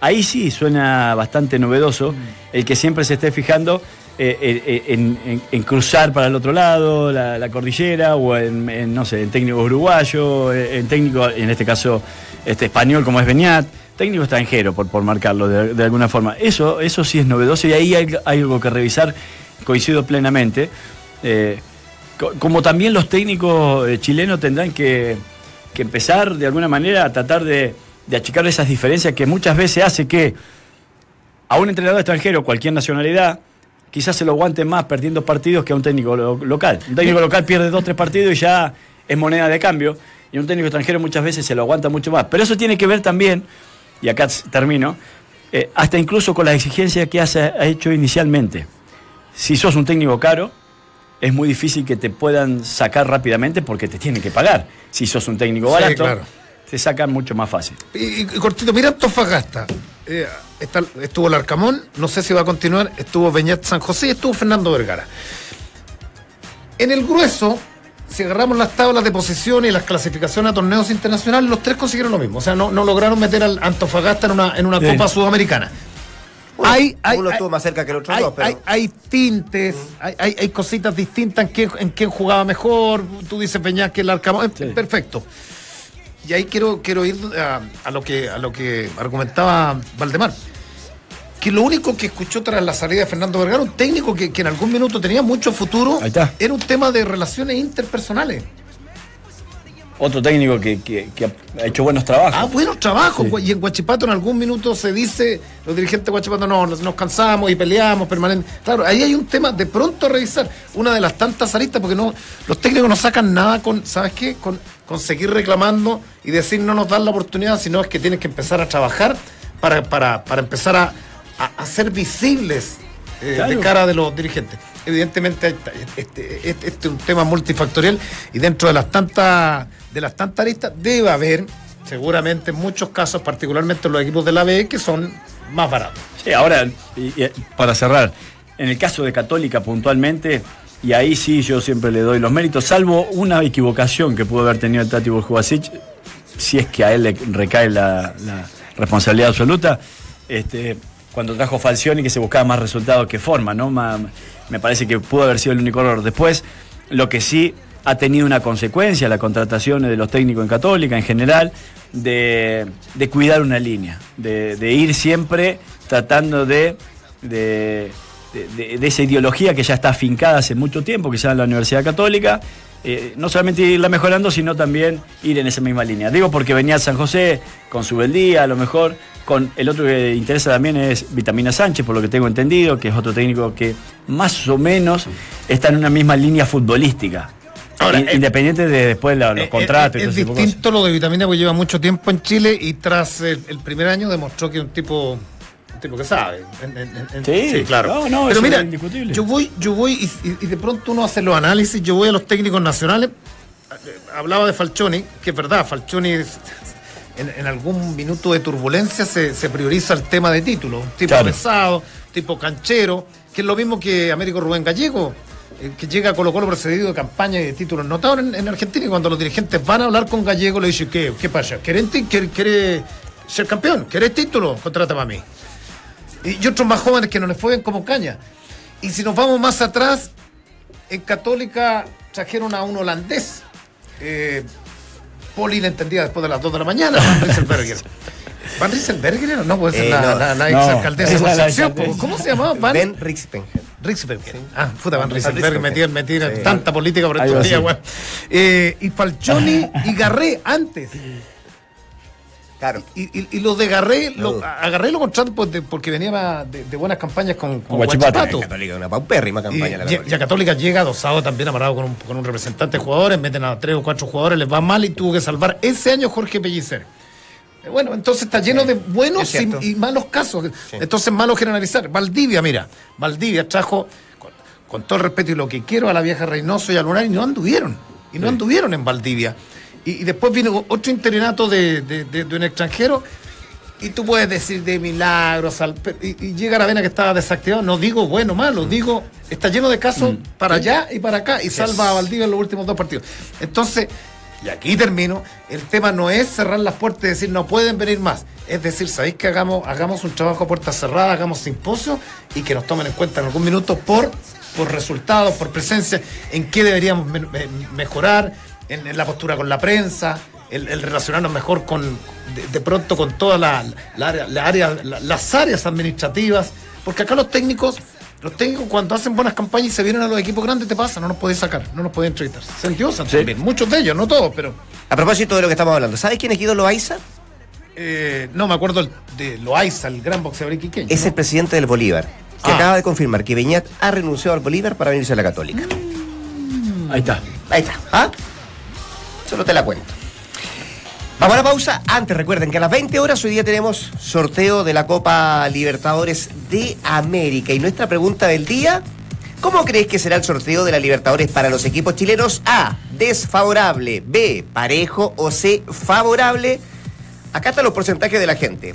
ahí sí suena bastante novedoso el que siempre se esté fijando eh, eh, en, en- cruzar para el otro lado, la, cordillera, o en, no sé, en técnico uruguayo, eh, en técnico, en este caso, este español como es Beñat, técnico extranjero, por, por marcarlo de, alguna forma. Eso, eso sí es novedoso y ahí hay, algo que revisar, coincido plenamente. Eh, co- como también los técnicos eh, chilenos tendrán que, que empezar de alguna manera a tratar de, de achicar esas diferencias que muchas veces hace que a un entrenador extranjero, cualquier nacionalidad, quizás se lo aguante más perdiendo partidos que a un técnico lo- local. Un técnico local pierde dos, tres partidos y ya es moneda de cambio. Y un técnico extranjero muchas veces se lo aguanta mucho más. Pero eso tiene que ver también, y acá termino, eh, hasta incluso con la exigencia que has ha hecho inicialmente. Si sos un técnico caro, es muy difícil que te puedan sacar rápidamente porque te tienen que pagar. Si sos un técnico Sí, barato, claro. te sacan mucho más fácil. Y cortito, mira Antofagasta. Eh, está- estuvo el Arcamón, no sé si va a continuar, estuvo Beñat San José y estuvo Fernando Vergara. En el grueso, si agarramos las tablas de posición y las clasificaciones a torneos internacionales, los tres consiguieron lo mismo. O sea, no, no lograron meter al Antofagasta en una, en una. Copa Sudamericana. Uno, Hay- hay- uno hay- estuvo más cerca que el otro hay, dos, pero hay- tintes, hay, hay- hay cositas distintas en quién, en quién jugaba mejor. Tú dices Peña que el Arcamón. Sí. Perfecto. Y ahí quiero, quiero ir a, a lo que, a lo que argumentaba Valdemar. Que lo único que escuchó tras la salida de Fernando Vergara, un técnico que, que en algún minuto tenía mucho futuro, era un tema de relaciones interpersonales. Otro técnico que, que- que ha hecho buenos trabajos. Ah, buenos trabajos. Sí. Y en Guachipato en algún minuto se dice, los dirigentes de Guachipato, no, nos, nos cansamos y peleamos permanentemente. Claro, ahí hay un tema de pronto a revisar, una de las tantas aristas, porque no los técnicos no sacan nada con, ¿sabes qué? Con, con seguir reclamando y decir no nos dan la oportunidad, sino es que tienes que empezar a trabajar para, para, para empezar a, a, a ser visibles eh, de cara de los dirigentes. Evidentemente este, este- este- es un tema multifactorial y dentro de las tantas de las tantas aristas debe haber seguramente en muchos casos, particularmente en los equipos de la B, que son más baratos. Sí, ahora, para cerrar, en el caso de Católica puntualmente, y ahí sí yo siempre le doy los méritos, salvo una equivocación que pudo haber tenido el Tati Burjubasic, si es que a él le recae la, responsabilidad absoluta, este, cuando trajo Falcioni que se buscaba más resultados que forma, ¿no? Me parece que pudo haber sido el único error. Después, lo que sí ha tenido una consecuencia, la contratación de los técnicos en Católica en general, de, de cuidar una línea, de, ir siempre tratando de, de, de- de- de esa ideología que ya está afincada hace mucho tiempo, quizás en la Universidad Católica, eh, no solamente irla mejorando, sino también ir en esa misma línea. Digo porque venía San José con su Beldía, a lo mejor, con el otro que interesa también es Vitamina Sánchez, por lo que tengo entendido, que es otro técnico que más o menos está en una misma línea futbolística. Ahora, eh, Independiente de después los Eh, contratos es distinto lo de Vitamina porque lleva mucho tiempo en Chile y tras el, el primer año demostró que un tipo un tipo que sabe. En- en- en- Sí, claro. no, no, Pero mira, indiscutible. yo voy, yo voy y, y- y de pronto uno hace los análisis, yo voy a los técnicos nacionales. eh, Hablaba de Falcioni, que es verdad, Falcioni es- en, algún minuto de turbulencia se, se prioriza el tema de título. Un tipo Claro. pesado, tipo canchero, que es lo mismo que Américo Rubén Gallego, eh, que llega a Colo Colo precedido de campaña y de títulos notados en, en Argentina y cuando los dirigentes van a hablar con Gallego le dicen, ¿qué, qué pasa? ¿Querés, querés ser campeón? ¿Querés título? Contrátame a mí. Y, otros más jóvenes que no les fue bien como caña. Y si nos vamos más atrás, en Católica trajeron a un holandés. Eh, Poli le entendía después de las 2 de la mañana, Van Rieselberger. ¿Van Rieselberger? No, puede ser Eh, la, no. la, la No, exalcaldesa de esa es la Concepción. alcaldesa. ¿Cómo se llamaba? Van Ben Rixpengen. Rieselberger. Ah, puta, Van Rieselberger, Rieselberger. metí, metí Sí. tanta política por estos días, weón. Eh, y Falcioni y Garré antes. Claro. Y, y, y los de Garré, lo, No. a Garré lo contrato pues, porque venía de, de buenas campañas con, con Guachipato. Guachipato. Católica, una paupérrima campaña. la y- Católica. y a Católica llega adosado también amarrado con un, con un representante de jugadores, meten a tres o cuatro jugadores, les va mal y tuvo que salvar ese año Jorge Pellicer. Eh, Bueno, entonces está lleno de buenos y, y malos casos. Entonces, malo generalizar. Valdivia, mira, Valdivia trajo, con, con todo el respeto y lo que quiero, a la vieja Reynoso y a Lunar y no anduvieron. Y no anduvieron en Valdivia. Y, y después vino otro interinato de, de- de- de un extranjero. Y tú puedes decir de milagros, al- y, y llega la vena que estaba desactivado. No digo bueno o malo, digo, está lleno de casos para allá y para acá y salva a Valdivia en los últimos dos partidos. Entonces, y aquí termino, el tema no es cerrar las puertas y decir no pueden venir más. Es decir, ¿sabéis que hagamos, hagamos un trabajo a puertas cerradas, hagamos simposio y que nos tomen en cuenta en algún minuto por, por resultados, por presencia, en qué deberíamos me- me- mejorar, en, en la postura con la prensa, el, el relacionarnos mejor con, de, de pronto con todas la, la área- la área- la- las áreas administrativas, porque acá los técnicos, los técnicos cuando hacen buenas campañas y se vienen a los equipos grandes te pasa, no nos podés sacar, no nos podés entrevistar. Se endiosan Sí. también, muchos de ellos, no todos, pero A propósito de lo que estamos hablando, ¿sabes quién es Guido Loaiza? eh, no me acuerdo de Loaiza, el gran boxeador iquiqueño. Es ¿no? el presidente del Bolívar. que Ah. acaba de confirmar que Beñat ha renunciado al Bolívar para venirse a la Católica. Ahí está. Ahí está. ¿Ah? Solo te la cuento. Vamos a la pausa. Antes recuerden que a las 20 horas hoy día tenemos sorteo de la Copa Libertadores de América. Y nuestra pregunta del día, ¿cómo crees que será el sorteo de la Libertadores para los equipos chilenos? A, desfavorable, B, parejo o C, favorable. Acá están los porcentajes de la gente.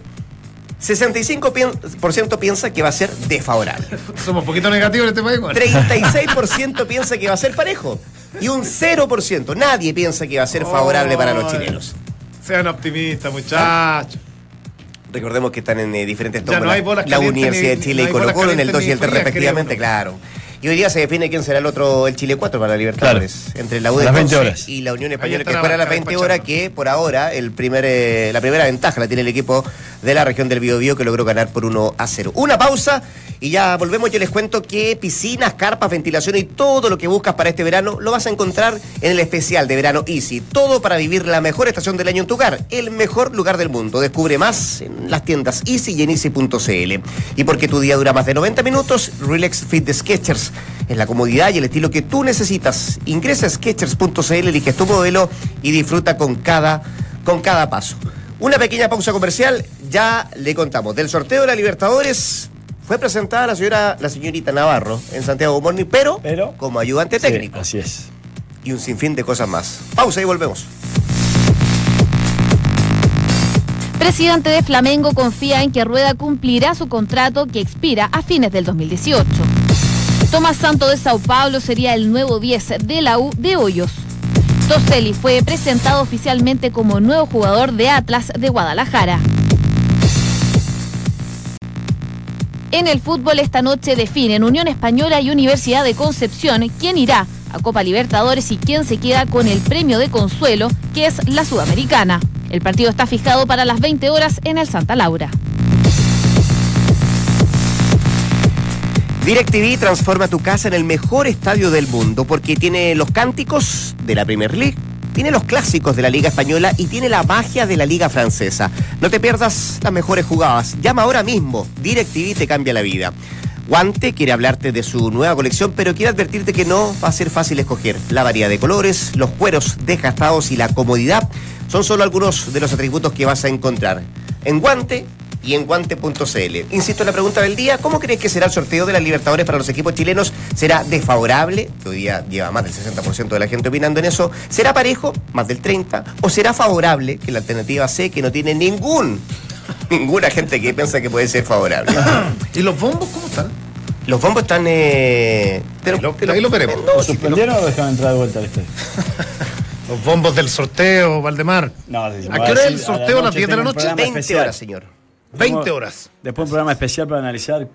65% piensa que va a ser desfavorable. Somos un poquito negativos en este país, güey. 36% piensa que va a ser parejo. Y un 0%, nadie piensa que va a ser favorable para los chilenos. Sean optimistas, muchachos. Recordemos que están en eh, diferentes tomos no la- Universidad ni- de Chile no y Colo Colo en el calientes 2 y el 3 frías, respectivamente, claro. Y hoy día se define quién será el otro, el Chile 4 para la Libertadores. Entre la U de las 20 Conce horas. y la Unión Española, que está la fuera a las banca 20 horas, que por ahora el primer, eh, la primera ventaja la tiene el equipo de la región del Biobío que logró ganar por 1 a 0. Una pausa y ya volvemos. Yo les cuento que piscinas, carpas, ventilación y todo lo que buscas para este verano lo vas a encontrar en el especial de verano Easy. Todo para vivir la mejor estación del año en tu hogar, el mejor lugar del mundo. Descubre más en las tiendas Easy y en easy.cl. Y porque tu día dura más de 90 minutos, Relax Fit de Sketchers es la comodidad y el estilo que tú necesitas. Ingresa a sketchers.cl, elige tu modelo y disfruta con cada, con cada paso. Una pequeña pausa comercial, ya le contamos. Del sorteo de la Libertadores fue presentada la señora, la señorita Navarro en Santiago Morning, pero, Pero- como ayudante Sí, técnico así es. y un sinfín de cosas más. Pausa y volvemos. Presidente de Flamengo confía en que Rueda cumplirá su contrato que expira a fines del 2018. Tomás Santo de Sao Paulo sería el nuevo 10 de la U de Hoyos. Toselli fue presentado oficialmente como nuevo jugador de Atlas de Guadalajara. En el fútbol esta noche definen Unión Española y Universidad de Concepción quién irá a Copa Libertadores y quién se queda con el premio de consuelo, que es la Sudamericana. El partido está fijado para las 20 horas en el Santa Laura. DirecTV transforma tu casa en el mejor estadio del mundo porque tiene los cánticos de la Premier League, tiene los clásicos de la Liga Española y tiene la magia de la Liga Francesa. No te pierdas las mejores jugadas. Llama ahora mismo. DirecTV te cambia la vida. Guante quiere hablarte de su nueva colección, pero quiere advertirte que no va a ser fácil escoger. La variedad de colores, los cueros desgastados y la comodidad son solo algunos de los atributos que vas a encontrar. En Guante y en guante.cl. Insisto en la pregunta del día, ¿cómo crees que será el sorteo de las Libertadores para los equipos chilenos? ¿Será desfavorable? Que hoy día lleva más del 60% de la gente opinando en eso. ¿Será parejo? Más del 30%. ¿O será favorable? Que la alternativa C, que no tiene ningún, ninguna gente que piensa que puede ser favorable. ¿Y los bombos cómo están? Los bombos están... Eh, te Ahí lo- ahí lo veremos. No, ¿Lo sí, suspendieron o dejaron entrar de vuelta al estadio? Los bombos del sorteo, Valdemar. No, ¿A qué hora es el sorteo? ¿A las 10 de la noche? programa 20 especial. horas, señor. 20 horas. Después un programa especial para analizar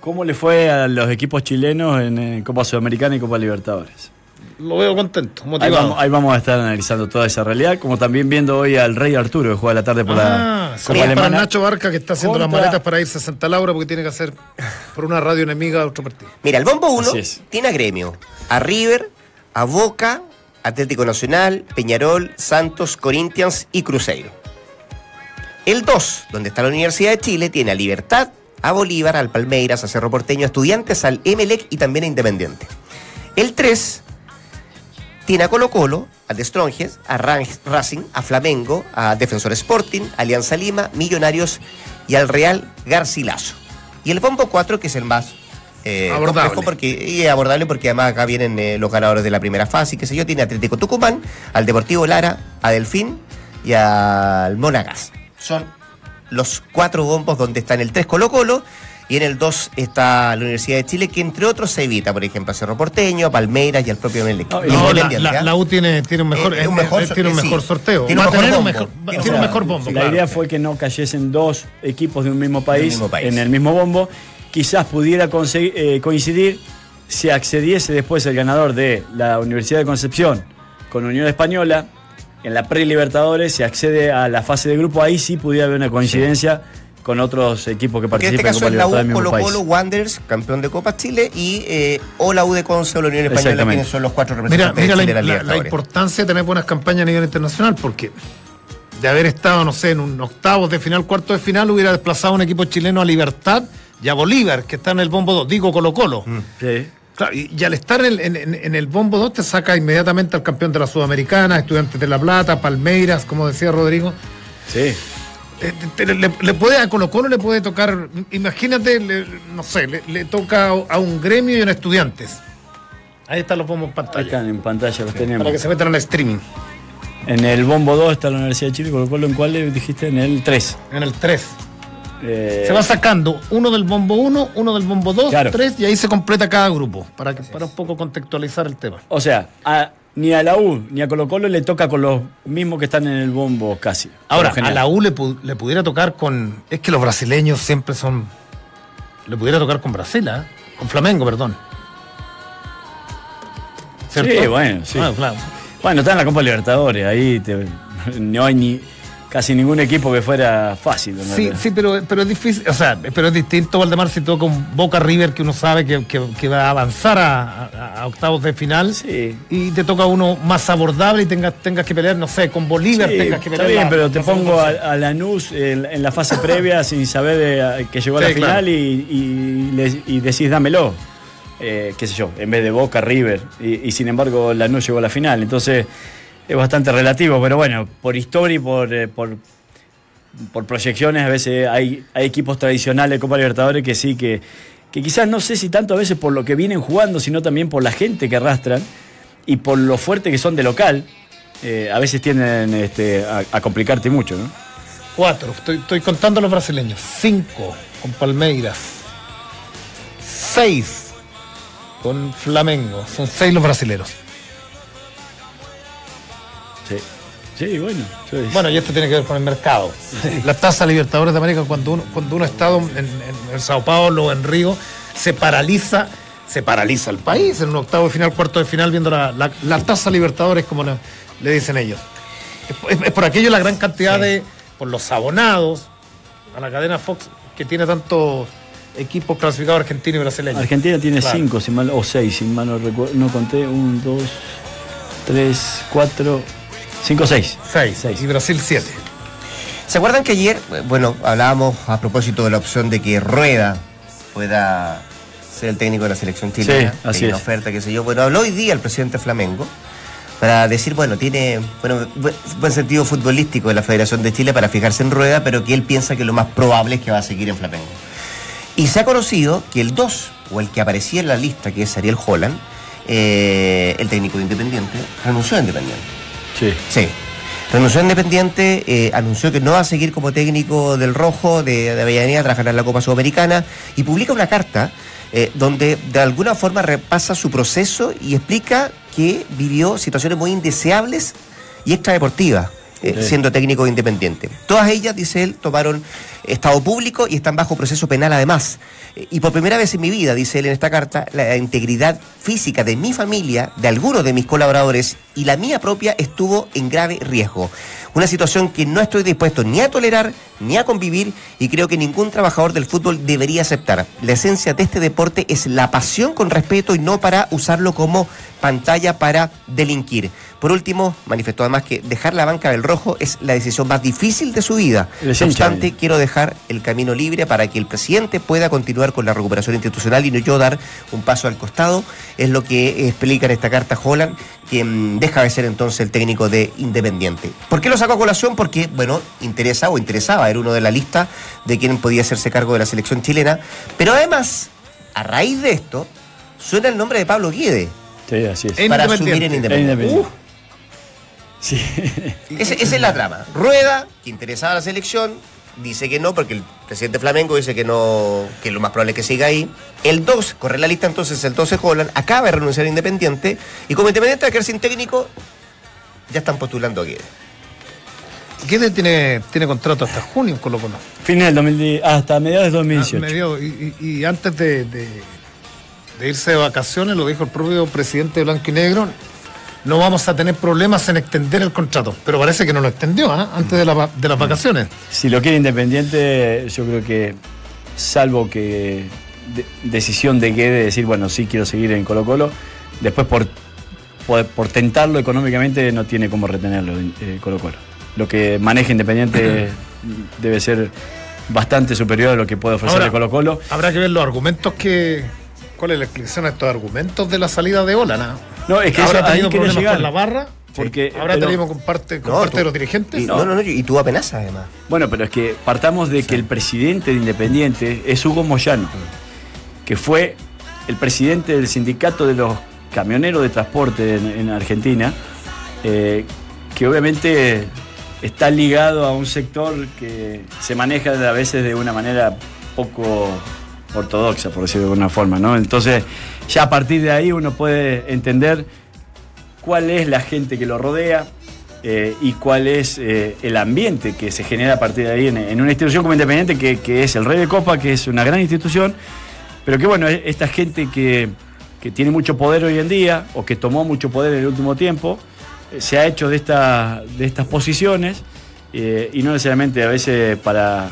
cómo le fue a los equipos chilenos en, eh, Copa Sudamericana y Copa Libertadores. Lo veo contento, Ahí motivado. vamos, ahí vamos a estar analizando toda esa realidad, como también viendo hoy al Rey Arturo, que juega la tarde por Ah, la Copa para Alemana. Nacho Barca que está haciendo las maletas para irse a Santa Laura porque tiene que hacer por una radio enemiga otro partido. Mira, el bombo 1 Así es. tiene a Gremio, a River, a Boca, Atlético Nacional, Peñarol, Santos, Corinthians y Cruzeiro. El 2, donde está la Universidad de Chile, tiene a Libertad, a Bolívar, al Palmeiras, a Cerro Porteño, a Estudiantes, al Emelec y también a Independiente. El 3 tiene a Colo Colo, a The Strongest, a Racing, a Flamengo, a Defensor Sporting, Alianza Lima, Millonarios y al Real Garcilaso. Y el bombo 4, que es el más eh, Abordable. complejo porque, y es abordable porque además acá vienen eh, los ganadores de la primera fase, y qué sé yo, tiene a Atlético Tucumán, al Deportivo Lara, a Delfín y al Monagas. Son los cuatro bombos donde está en el 3 Colo Colo y en el 2 está la Universidad de Chile, que entre otros se evita, por ejemplo, a Cerro Porteño, a Palmeiras y al propio Melec. No, y No, la, Independiente, la- la U tiene, tiene un mejor, Eh, un mejor eh, tiene un sí. mejor sorteo. Tiene un mejor tener un bombo. mejor, va- Tiene tiene un un mejor bombo. La claro. idea fue que no cayesen dos equipos de un mismo país, mismo país. en el mismo bombo. Quizás pudiera eh, coincidir si accediese después el ganador de la Universidad de Concepción con Unión Española. En la pre-Libertadores se accede a la fase de grupo, ahí sí pudiera haber una coincidencia con otros equipos que Porque en este participan caso en es la Copa U, Colo. Colo, Wanderers, campeón de Copa Chile, y eh, o la U de Conce o la Unión Española, Exactamente. quienes son los cuatro Mira, representantes mira de la, Chile en la la- la Libertadores. importancia de tener buenas campañas a nivel internacional, porque de haber estado, no sé, en un octavos de final, cuarto de final, hubiera desplazado a un equipo chileno a Libertad y a Bolívar, que está en el bombo 2, digo Colo Colo. Sí. Claro, y, y al estar en, en- en- el bombo 2 te saca inmediatamente al campeón de la Sudamericana, Estudiantes de La Plata, Palmeiras, como decía Rodrigo. Sí. Eh, te- le, le puede a Colo Colo le puede tocar, imagínate, le- no sé, le, le toca a, un gremio y a un estudiantes. Ahí están los bombos en Ahí pantalla. están en pantalla, los tenemos. Para que se metan en el streaming. En el bombo 2 está la Universidad de Chile, con lo cual en cuál le dijiste en el 3. En el 3. Eh, Se va sacando uno del bombo 1, uno del bombo 2, Claro. 3 y ahí se completa cada grupo. Para, que, para un poco contextualizar el tema. O sea, a- ni a la U ni a Colo Colo le toca con los mismos que están en el bombo casi. Ahora, a la U le, le pudiera tocar con. Es que los brasileños siempre son. Le pudiera tocar con Brasil, ¿ah? Con Flamengo, perdón. Sí, bueno, sí. Ah, claro. Bueno, está en la Copa Libertadores, ahí te- no hay ni casi ningún equipo que fuera fácil. en Sí, sí, pero, pero es difícil, o sea, pero es distinto, Valdemar, si toca un Boca River que uno sabe que, que- que va a avanzar a, octavos de final Sí. y te toca uno más abordable y tengas, tengas que pelear, no sé, con Bolívar Sí, tengas que está pelear. bien, la- pero te pongo a, a Lanús en, en la fase previa sin saber de- que llegó a la claro. final y, y decís dámelo. Eh, qué sé yo, en vez de Boca, River. Y, y sin embargo Lanús llegó a la final. Entonces es bastante relativo, pero bueno, por historia y por, eh, por, por proyecciones a veces hay, hay equipos tradicionales de Copa Libertadores que sí, que, que quizás no sé si tanto a veces por lo que vienen jugando, sino también por la gente que arrastran y por lo fuerte que son de local. eh, a veces tienden este, a, a complicarte mucho, ¿no? Cuatro, estoy, contando los brasileños. Cinco con Palmeiras. Seis con Flamengo. Son seis los brasileros. Sí. Sí, bueno. Bueno, y esto tiene que ver con el mercado. La tasa Libertadores de América, cuando uno, cuando uno ha estado en, en- en Sao Paulo o en Río, se paraliza, se paraliza el país en un octavo de final, cuarto de final, viendo la, la- la tasa Libertadores, como le, le dicen ellos. Es, es- es por aquello la gran cantidad de, por los abonados a la cadena Fox, que tiene tantos equipos clasificados argentinos y brasileños. Argentina tiene Claro. cinco, si mal, o seis, si mal no recuerdo. No conté, un, dos, tres, cuatro, cinco, seis. Seis. Seis. Y Brasil siete. ¿Se acuerdan que ayer, eh, bueno, hablábamos a propósito de la opción de que Rueda pueda ser el técnico de la selección chilena? Sí, así una es. oferta, qué sé yo. Bueno, habló hoy día el presidente Flamengo para decir, bueno, tiene bueno, bu- buen sentido futbolístico de la Federación de Chile para fijarse en Rueda, pero que él piensa que lo más probable es que va a seguir en Flamengo. Y se ha conocido que el 2, o el que aparecía en la lista, que es Ariel Holland, eh, el técnico de Independiente, renunció a Independiente. Sí. Sí. Renunció a Independiente, eh, anunció que no va a seguir como técnico del Rojo de, de Avellaneda, trabajará en la Copa Sudamericana y publica una carta eh, donde de alguna forma repasa su proceso y explica que vivió situaciones muy indeseables y extradeportivas. eh, Sí. siendo técnico de independiente. Todas ellas, dice él, tomaron estado público y están bajo proceso penal además. Eh, Y por primera vez en mi vida, dice él en esta carta, la integridad física de mi familia, de algunos de mis colaboradores y la mía propia estuvo en grave riesgo. Una situación que no estoy dispuesto ni a tolerar ni a convivir y creo que ningún trabajador del fútbol debería aceptar. La esencia de este deporte es la pasión con respeto y no para usarlo como pantalla para delinquir. Por último, manifestó además que dejar la banca del rojo es la decisión más difícil de su vida. No obstante, mira. quiero dejar el camino libre para que el presidente pueda continuar con la recuperación institucional y no yo dar un paso al costado. Es lo que explica en esta carta Holland, que mm, deja de ser entonces el técnico de Independiente. ¿Por qué lo sacó a colación? Porque, bueno, interesa o interesaba, era uno de la lista de quien podía hacerse cargo de la selección chilena. Pero además, a raíz de esto, suena el nombre de Pablo Guede Sí, así es. Para asumir en En Independiente. Sí. Ese- esa es la trama. Rueda, que interesaba a la selección, dice que no, porque el presidente Flamengo dice que no, que lo más probable es que siga ahí. El 2, corre la lista entonces, el 12 Holland, acaba de renunciar a Independiente, y como Independiente va a quedar sin técnico, ya están postulando a Guedes. Guedes tiene, tiene contrato hasta junio con Colo Colo. 2010, hasta mediados de Ah, 2018. me dio- y, y- y antes de, de- de irse de vacaciones, lo dijo el propio presidente de Blanco y Negro, no vamos a tener problemas en extender el contrato. Pero parece que no lo extendió ¿ah? antes de, la de las vacaciones. Si lo quiere Independiente, yo creo que, salvo que de- decisión de que de decir, bueno, sí quiero seguir en Colo Colo, después por, por, por tentarlo económicamente no tiene cómo retenerlo eh, Colo Colo. Lo que maneja Independiente debe ser bastante superior a lo que puede ofrecerle Ahora, Colo Colo. Habrá que ver los argumentos que. ¿Cuál es la explicación a estos argumentos de la salida de Ola? ¿no? No, es que ¿Habrá eso- ahí problemas llegar. con la barra? Porque- ¿Habrá pero- tenido con parte, con No, parte tú- de los dirigentes? Y, no, no, no, y tuvo amenazas además. Bueno, pero es que partamos de que el presidente de Independiente es Hugo Moyano, que fue el presidente del sindicato de los camioneros de transporte en, en Argentina, eh, que obviamente está ligado a un sector que se maneja a veces de una manera poco ortodoxa, por decirlo de alguna forma, ¿no? Entonces, ya a partir de ahí uno puede entender cuál es la gente que lo rodea eh, y cuál es eh, el ambiente que se genera a partir de ahí en, una institución como Independiente, que, que es el Rey de Copa, que es una gran institución, pero que bueno, es- esta gente que, que tiene mucho poder hoy en día, o que tomó mucho poder en el último tiempo, eh, se ha hecho de, esta, de estas posiciones, y no necesariamente a veces para...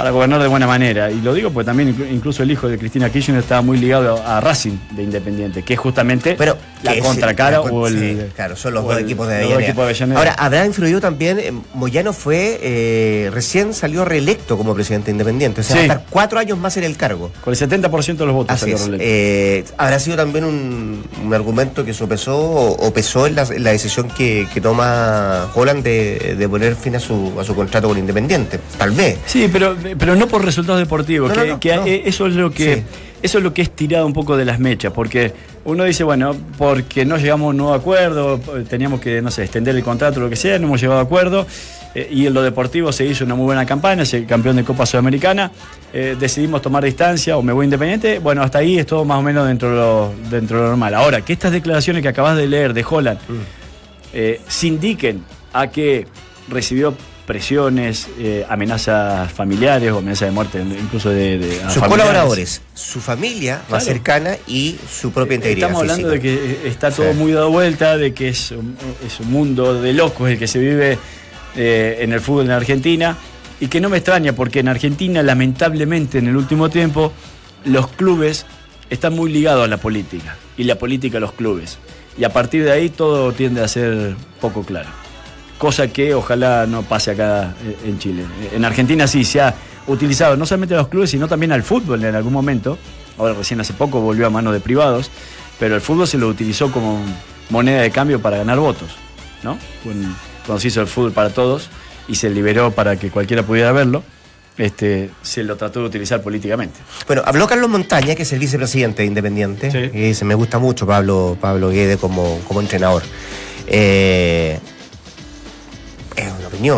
para gobernar de buena manera. Y lo digo porque también inclu- incluso el hijo de Cristina Kirchner estaba muy ligado a Racing de Independiente, que es justamente Pero la contracara la o el. sí, claro, son los dos el- equipos de Avellaneda. equipos de Avellaneda. Ahora, habrá influido también, eh, Moyano fue, eh, recién salió reelecto como presidente independiente, o sea, Sí. va a estar cuatro años más en el cargo. Con el 70% de los votos Así es. Eh, ¿Habrá sido también un, un argumento que sopesó o, o pesó en la, en la decisión que, que toma Holland de, de poner fin a su, a su contrato con Independiente? Tal vez. Sí, pero, pero no por resultados deportivos, No, que, no, no, que no. eh, eso es lo que Sí. eso es lo que es tirado un poco de las mechas, porque uno dice, bueno, porque no llegamos a un nuevo acuerdo, eh, teníamos que, no sé, extender el contrato, lo que sea, no hemos llegado a acuerdo, eh, y en lo deportivo se hizo una muy buena campaña, se campeón de Copa Sudamericana, eh, decidimos tomar distancia o me voy independiente, bueno, hasta ahí es todo más o menos dentro de lo, dentro de lo normal. Ahora, que estas declaraciones que acabas de leer de Holland eh, se indiquen a que recibió presiones, eh, amenazas familiares o amenazas de muerte, incluso de, de- Sus familiares. colaboradores, su familia más cercana y su propia integridad. Estamos hablando física. de que eh, está todo Sí. muy dado vuelta, de que es un, es un mundo de locos el que se vive eh, en el fútbol en Argentina y que no me extraña porque en Argentina lamentablemente en el último tiempo los clubes están muy ligados a la política y la política a los clubes y a partir de ahí todo tiende a ser poco claro. Cosa que ojalá no pase acá eh, en Chile. En Argentina sí se ha utilizado no solamente a los clubes, sino también al fútbol en algún momento. Ahora recién hace poco volvió a manos de privados, pero el fútbol se lo utilizó como moneda de cambio para ganar votos, ¿no? Cuando, cuando se hizo el fútbol para todos y se liberó para que cualquiera pudiera verlo, este, se lo trató de utilizar políticamente. Bueno, habló Carlos Montaña, que es el vicepresidente de Independiente. Sí. Y dice, me gusta mucho Pablo, Pablo Guede como, como entrenador. Eh,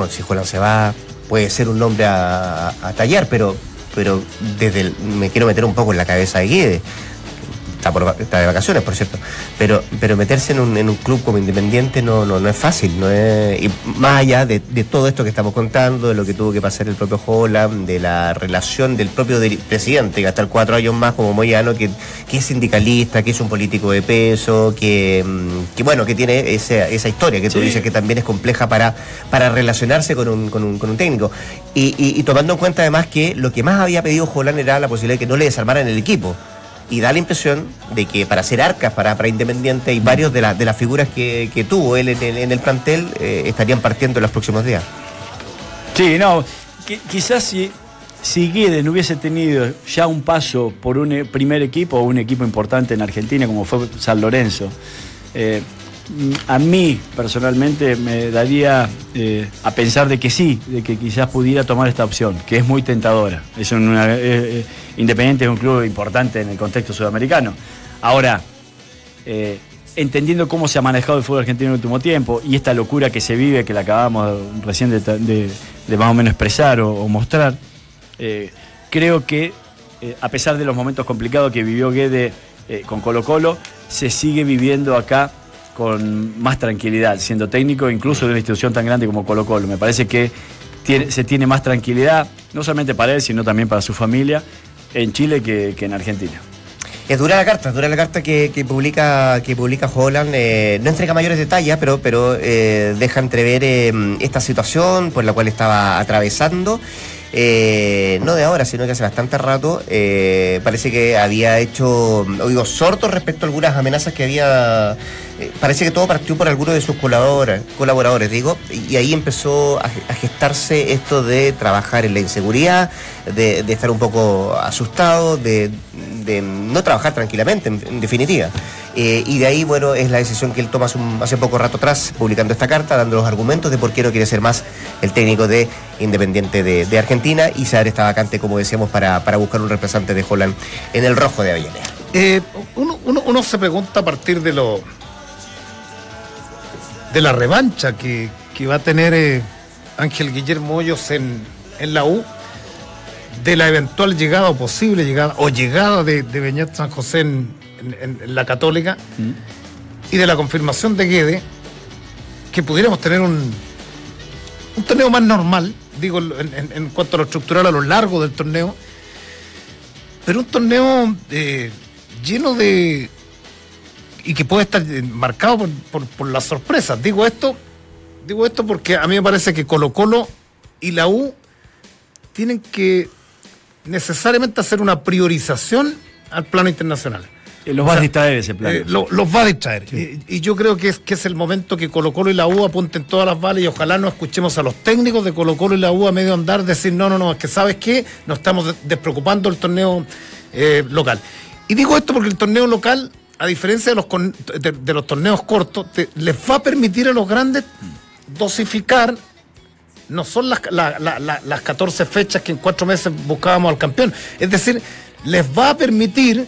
si Juan se va, puede ser un nombre a, tallar, pero, pero desde me quiero meter un poco en la cabeza de Guede. Está, por- está de vacaciones, por cierto. Pero, pero meterse en un, en un club como Independiente no, no, no es fácil. No es, y más allá de, de todo esto que estamos contando, de lo que tuvo que pasar el propio Holland, de la relación del propio presidente, que hasta el cuatro años más como Moyano, que, que es sindicalista, que es un político de peso, que, mm, que bueno, que tiene esa, esa historia que tú Sí. dices que también es compleja para, para relacionarse con un, con un, con un técnico. Y, y- y tomando en cuenta además que lo que más había pedido Holland era la posibilidad de que no le desarmaran el equipo. Y da la impresión de que para ser arcas, para, para Independiente, y varios de, las de las figuras que, que tuvo él en el, plantel eh, estarían partiendo en los próximos días. Sí, no, qui- quizás si, si Guede no hubiese tenido ya un paso por un eh, primer equipo o un equipo importante en Argentina como fue San Lorenzo, eh, a mí personalmente me daría eh, a pensar de que sí, de que quizás pudiera tomar esta opción, que es muy tentadora. Es una, eh, eh, Independiente es un club importante en el contexto sudamericano. Ahora, entendiendo cómo se ha manejado el fútbol argentino en el último tiempo y esta locura que se vive, que la acabamos recién de, más o menos expresar o, o mostrar, creo que a pesar de los momentos complicados que vivió Guede con Colo Colo, se sigue viviendo acá con más tranquilidad, siendo técnico incluso de una institución tan grande como Colo Colo. Me parece que se tiene más tranquilidad, no solamente para él, sino también para su familia, en Chile que- que en Argentina. Es dura la carta, dura la carta que, que publica que publica Holland. eh, no entrega mayores detalles, pero, pero eh, deja entrever eh, esta situación por la cual estaba atravesando. Eh, no de ahora, sino que hace bastante rato, eh, parece que había hecho oídos sordos respecto a algunas amenazas que había. eh, parece que todo partió por algunos de sus colaboradores, colaboradores digo, y ahí empezó a, gestarse esto de trabajar en la inseguridad, de, de estar un poco asustado, de, de no trabajar tranquilamente, en, en definitiva. Eh, y de ahí, bueno, es la decisión que él toma hace, poco rato atrás, publicando esta carta, dando los argumentos de por qué no quiere ser más el técnico de Independiente de, de Argentina y se abre esta vacante, como decíamos, para, para buscar un representante de Holland en el rojo de Avellaneda. Eh, uno, uno- uno se pregunta a partir de lo de la revancha que, que va a tener eh, Ángel Guillermo Hoyos en, en la U, de la eventual llegada o posible llegada o llegada de, de Beñat San José en, en- en la Católica y de la confirmación de Guede, que pudiéramos tener un, un torneo más normal, digo, en, cuanto a lo estructural a lo largo del torneo, pero un torneo eh, lleno de. y que puede estar eh, marcado por, por- por las sorpresas. Digo esto, digo esto porque a mí me parece que Colo Colo y la U tienen que necesariamente hacer una priorización al plano internacional. Eh, Los va a distraer ese plan. Eh, lo- los va a distraer. Y, y yo creo que es, que es el momento que Colo Colo y la U apunten todas las balas y ojalá no escuchemos a los técnicos de Colo Colo y la U a medio andar decir, no, no, no, es que sabes qué, nos estamos de- despreocupando del torneo eh, local. Y digo esto porque el torneo local, a diferencia de los, de, de los torneos cortos, te- les va a permitir a los grandes dosificar no son las, la- la- la- las 14 fechas que en cuatro meses buscábamos al campeón. Es decir, les va a permitir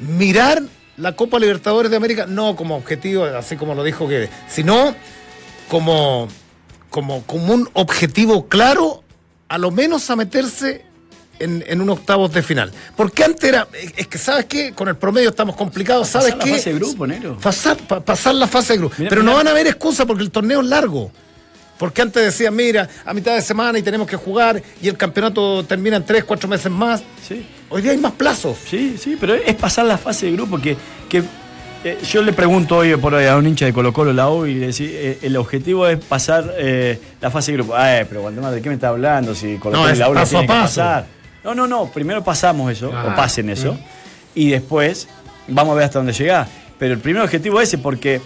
mirar la Copa Libertadores de América no como objetivo, así como lo dijo que, sino como, como, como un objetivo claro, a lo menos a meterse en, en un octavos de final. Porque antes era, es que sabes qué, con el promedio estamos complicados, ¿sabes Pasar la fase de grupo, negro. Pasar, pa- pasar la fase de grupo. Pero no van a haber excusas porque el torneo es largo. Porque antes decían, mira, a mitad de semana y tenemos que jugar y el campeonato termina en tres, cuatro meses más. Sí. Hoy día hay más plazos. Sí, sí, pero es pasar la fase de grupo que, que eh, yo le pregunto hoy por ahí a un hincha de Colo Colo la U y le decía, eh, el objetivo es pasar eh, la fase de grupo. Ay, pero Waldemar, ¿de qué me está hablando? Si Colo No, Colo y es la U la paso a tienen que paso. pasar. No, no, no, primero pasamos eso, Ah, o pasen eso, mm. y después vamos a ver hasta dónde llega. Pero el primer objetivo es ese porque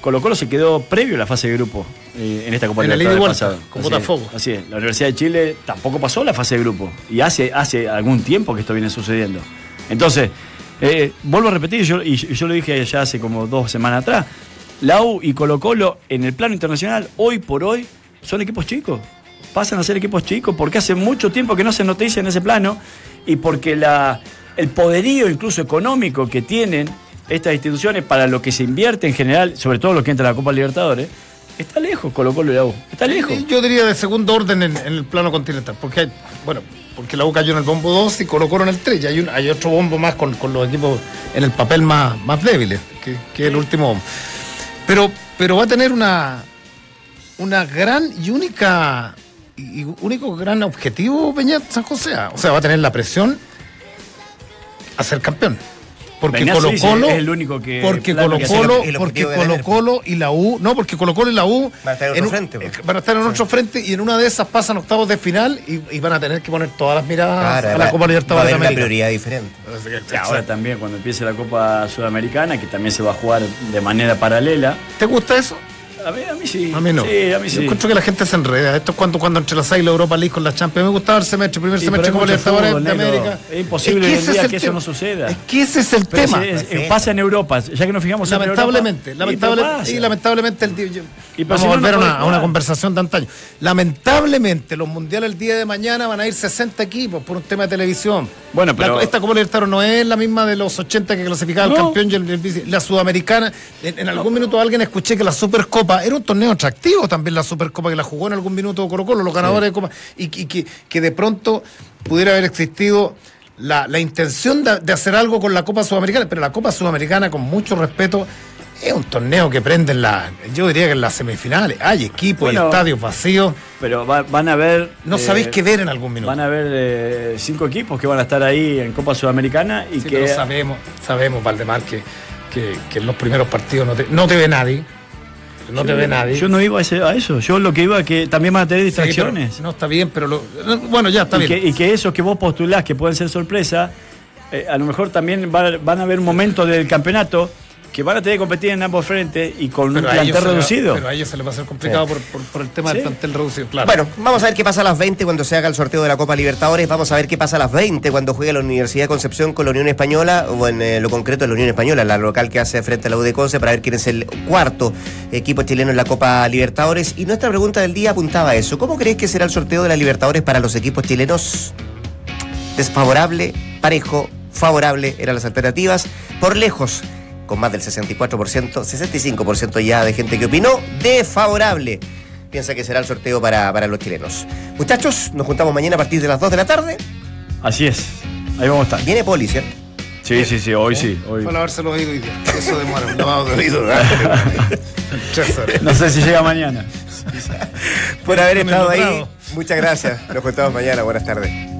Colo Colo se quedó previo a la fase de grupo eh, en esta Copa En Libertadores pasada. con Así es, Botafogo. Así es, la Universidad de Chile tampoco pasó la fase de grupo. Y hace, hace algún tiempo que esto viene sucediendo. Entonces, eh, vuelvo a repetir, yo, y yo lo dije ya hace como dos semanas atrás, la U y Colo Colo en el plano internacional, hoy por hoy, son equipos chicos. Pasan a ser equipos chicos porque hace mucho tiempo que no se noticia en ese plano y porque la, el poderío incluso económico que tienen estas instituciones para lo que se invierte en general, sobre todo lo que entra a la Copa Libertadores, está lejos Colo Colo y la U. Está lejos. Yo diría de segundo orden en, en el plano continental, porque hay, bueno, porque la U cayó en el bombo 2 y Colo Colo en el 3, y hay, un- hay otro bombo más con, con los equipos en el papel más, más débiles, que, que el último bombo. Pero, pero va a tener una, una gran y única y único gran objetivo Peñat San José. O sea, va a tener la presión a ser campeón. Porque Colo Colo, es el único que- porque Colo Colo, el porque Colo. Colo y la U, no, porque Colo Colo y la U Van a estar en otro un- frente, pues. van a estar en otro frente y en una de esas pasan octavos de final y, y van a tener que poner todas las miradas Claro, a va- la Copa va a Libertadores de haber una América. prioridad diferente. Y ahora también cuando empiece la Copa Sudamericana, que también se va a jugar de manera paralela. ¿Te gusta eso? A mí, a mí sí. A mí no. Sí, a mí Yo encuentro que la gente se enreda. Esto es cuando, cuando entrelazáis la Europa League con la Champions. Me gustaba el semestre, primer Sí, semestre mucho Libertadores de negro. América. Es imposible en ese es el que eso no suceda. Es que ese es el Pero tema. es- Perfecto. pasa en Europa, ya que nos fijamos en Lamentablemente, Europa, lamentablemente, y, lamentablemente el día- yo- Y vamos a volver no a, una, a conversación de antaño. Lamentablemente, los mundiales el día de mañana van a ir 60 equipos por un tema de televisión. Bueno, pero- La- esta Copa Libertadores no es la misma de los 80 que clasificaba el No. campeón y el, el la sudamericana. En, en algún minuto alguien escuché que la Supercopa era un torneo atractivo también la Supercopa que la jugó en algún minuto Colo Colo, los ganadores de Copa, y, y que, que de pronto pudiera haber existido la, la intención de, de hacer algo con la Copa Sudamericana, pero la Copa Sudamericana, con mucho respeto, es un torneo que prende en la, yo diría que en las semifinales. Hay equipos y Bueno. estadios vacíos. Pero va- van a ver. No eh, sabéis qué ver en algún minuto. Van a haber eh, cinco equipos que van a estar ahí en Copa Sudamericana y Sí, que. pero sabemos, sabemos, Valdemar, que, que, que en los primeros partidos no te, no te ve nadie. No te ve nadie. Yo no iba a, ese- a eso. Yo lo que iba a que también van a tener Sí, distracciones. no está bien, pero lo- bueno, ya está y, bien. que, y que esos que vos postulás que pueden ser sorpresa, eh, a lo mejor también va- van a haber momentos del campeonato que van a tener que competir en ambos frentes y con Pero un plantel va- reducido. pero a ellos se les va a hacer complicado por, por- por el tema Sí. del plantel reducido, claro. Bueno, vamos a ver qué pasa a las 20 cuando se haga el sorteo de la Copa Libertadores. Vamos a ver qué pasa a las 20 cuando juegue la Universidad de Concepción con la Unión Española, o en eh, lo concreto la Unión Española, la local que hace frente a la U de Conce, para ver quién es el cuarto equipo chileno en la Copa Libertadores. Y nuestra pregunta del día apuntaba a eso. ¿Cómo crees que será el sorteo de la Libertadores para los equipos chilenos? Desfavorable, parejo, favorable eran las alternativas. Por lejos, con más del 64%, 65% ya de gente que opinó, desfavorable. Piensa que será el sorteo para, para los chilenos. Muchachos, nos juntamos mañana a partir de las 2 de la tarde. Así es. Ahí vamos a estar. Viene Poli, ¿cierto? Sí, sí, sí, hoy sí. Hoy. Fue a lavarse los oídos hoy día. Eso demora, un lavado de oídos. ¿verdad? Tres horas. No sé si llega mañana. Por haber estado ahí. Muchas gracias. Nos juntamos mañana. Buenas tardes.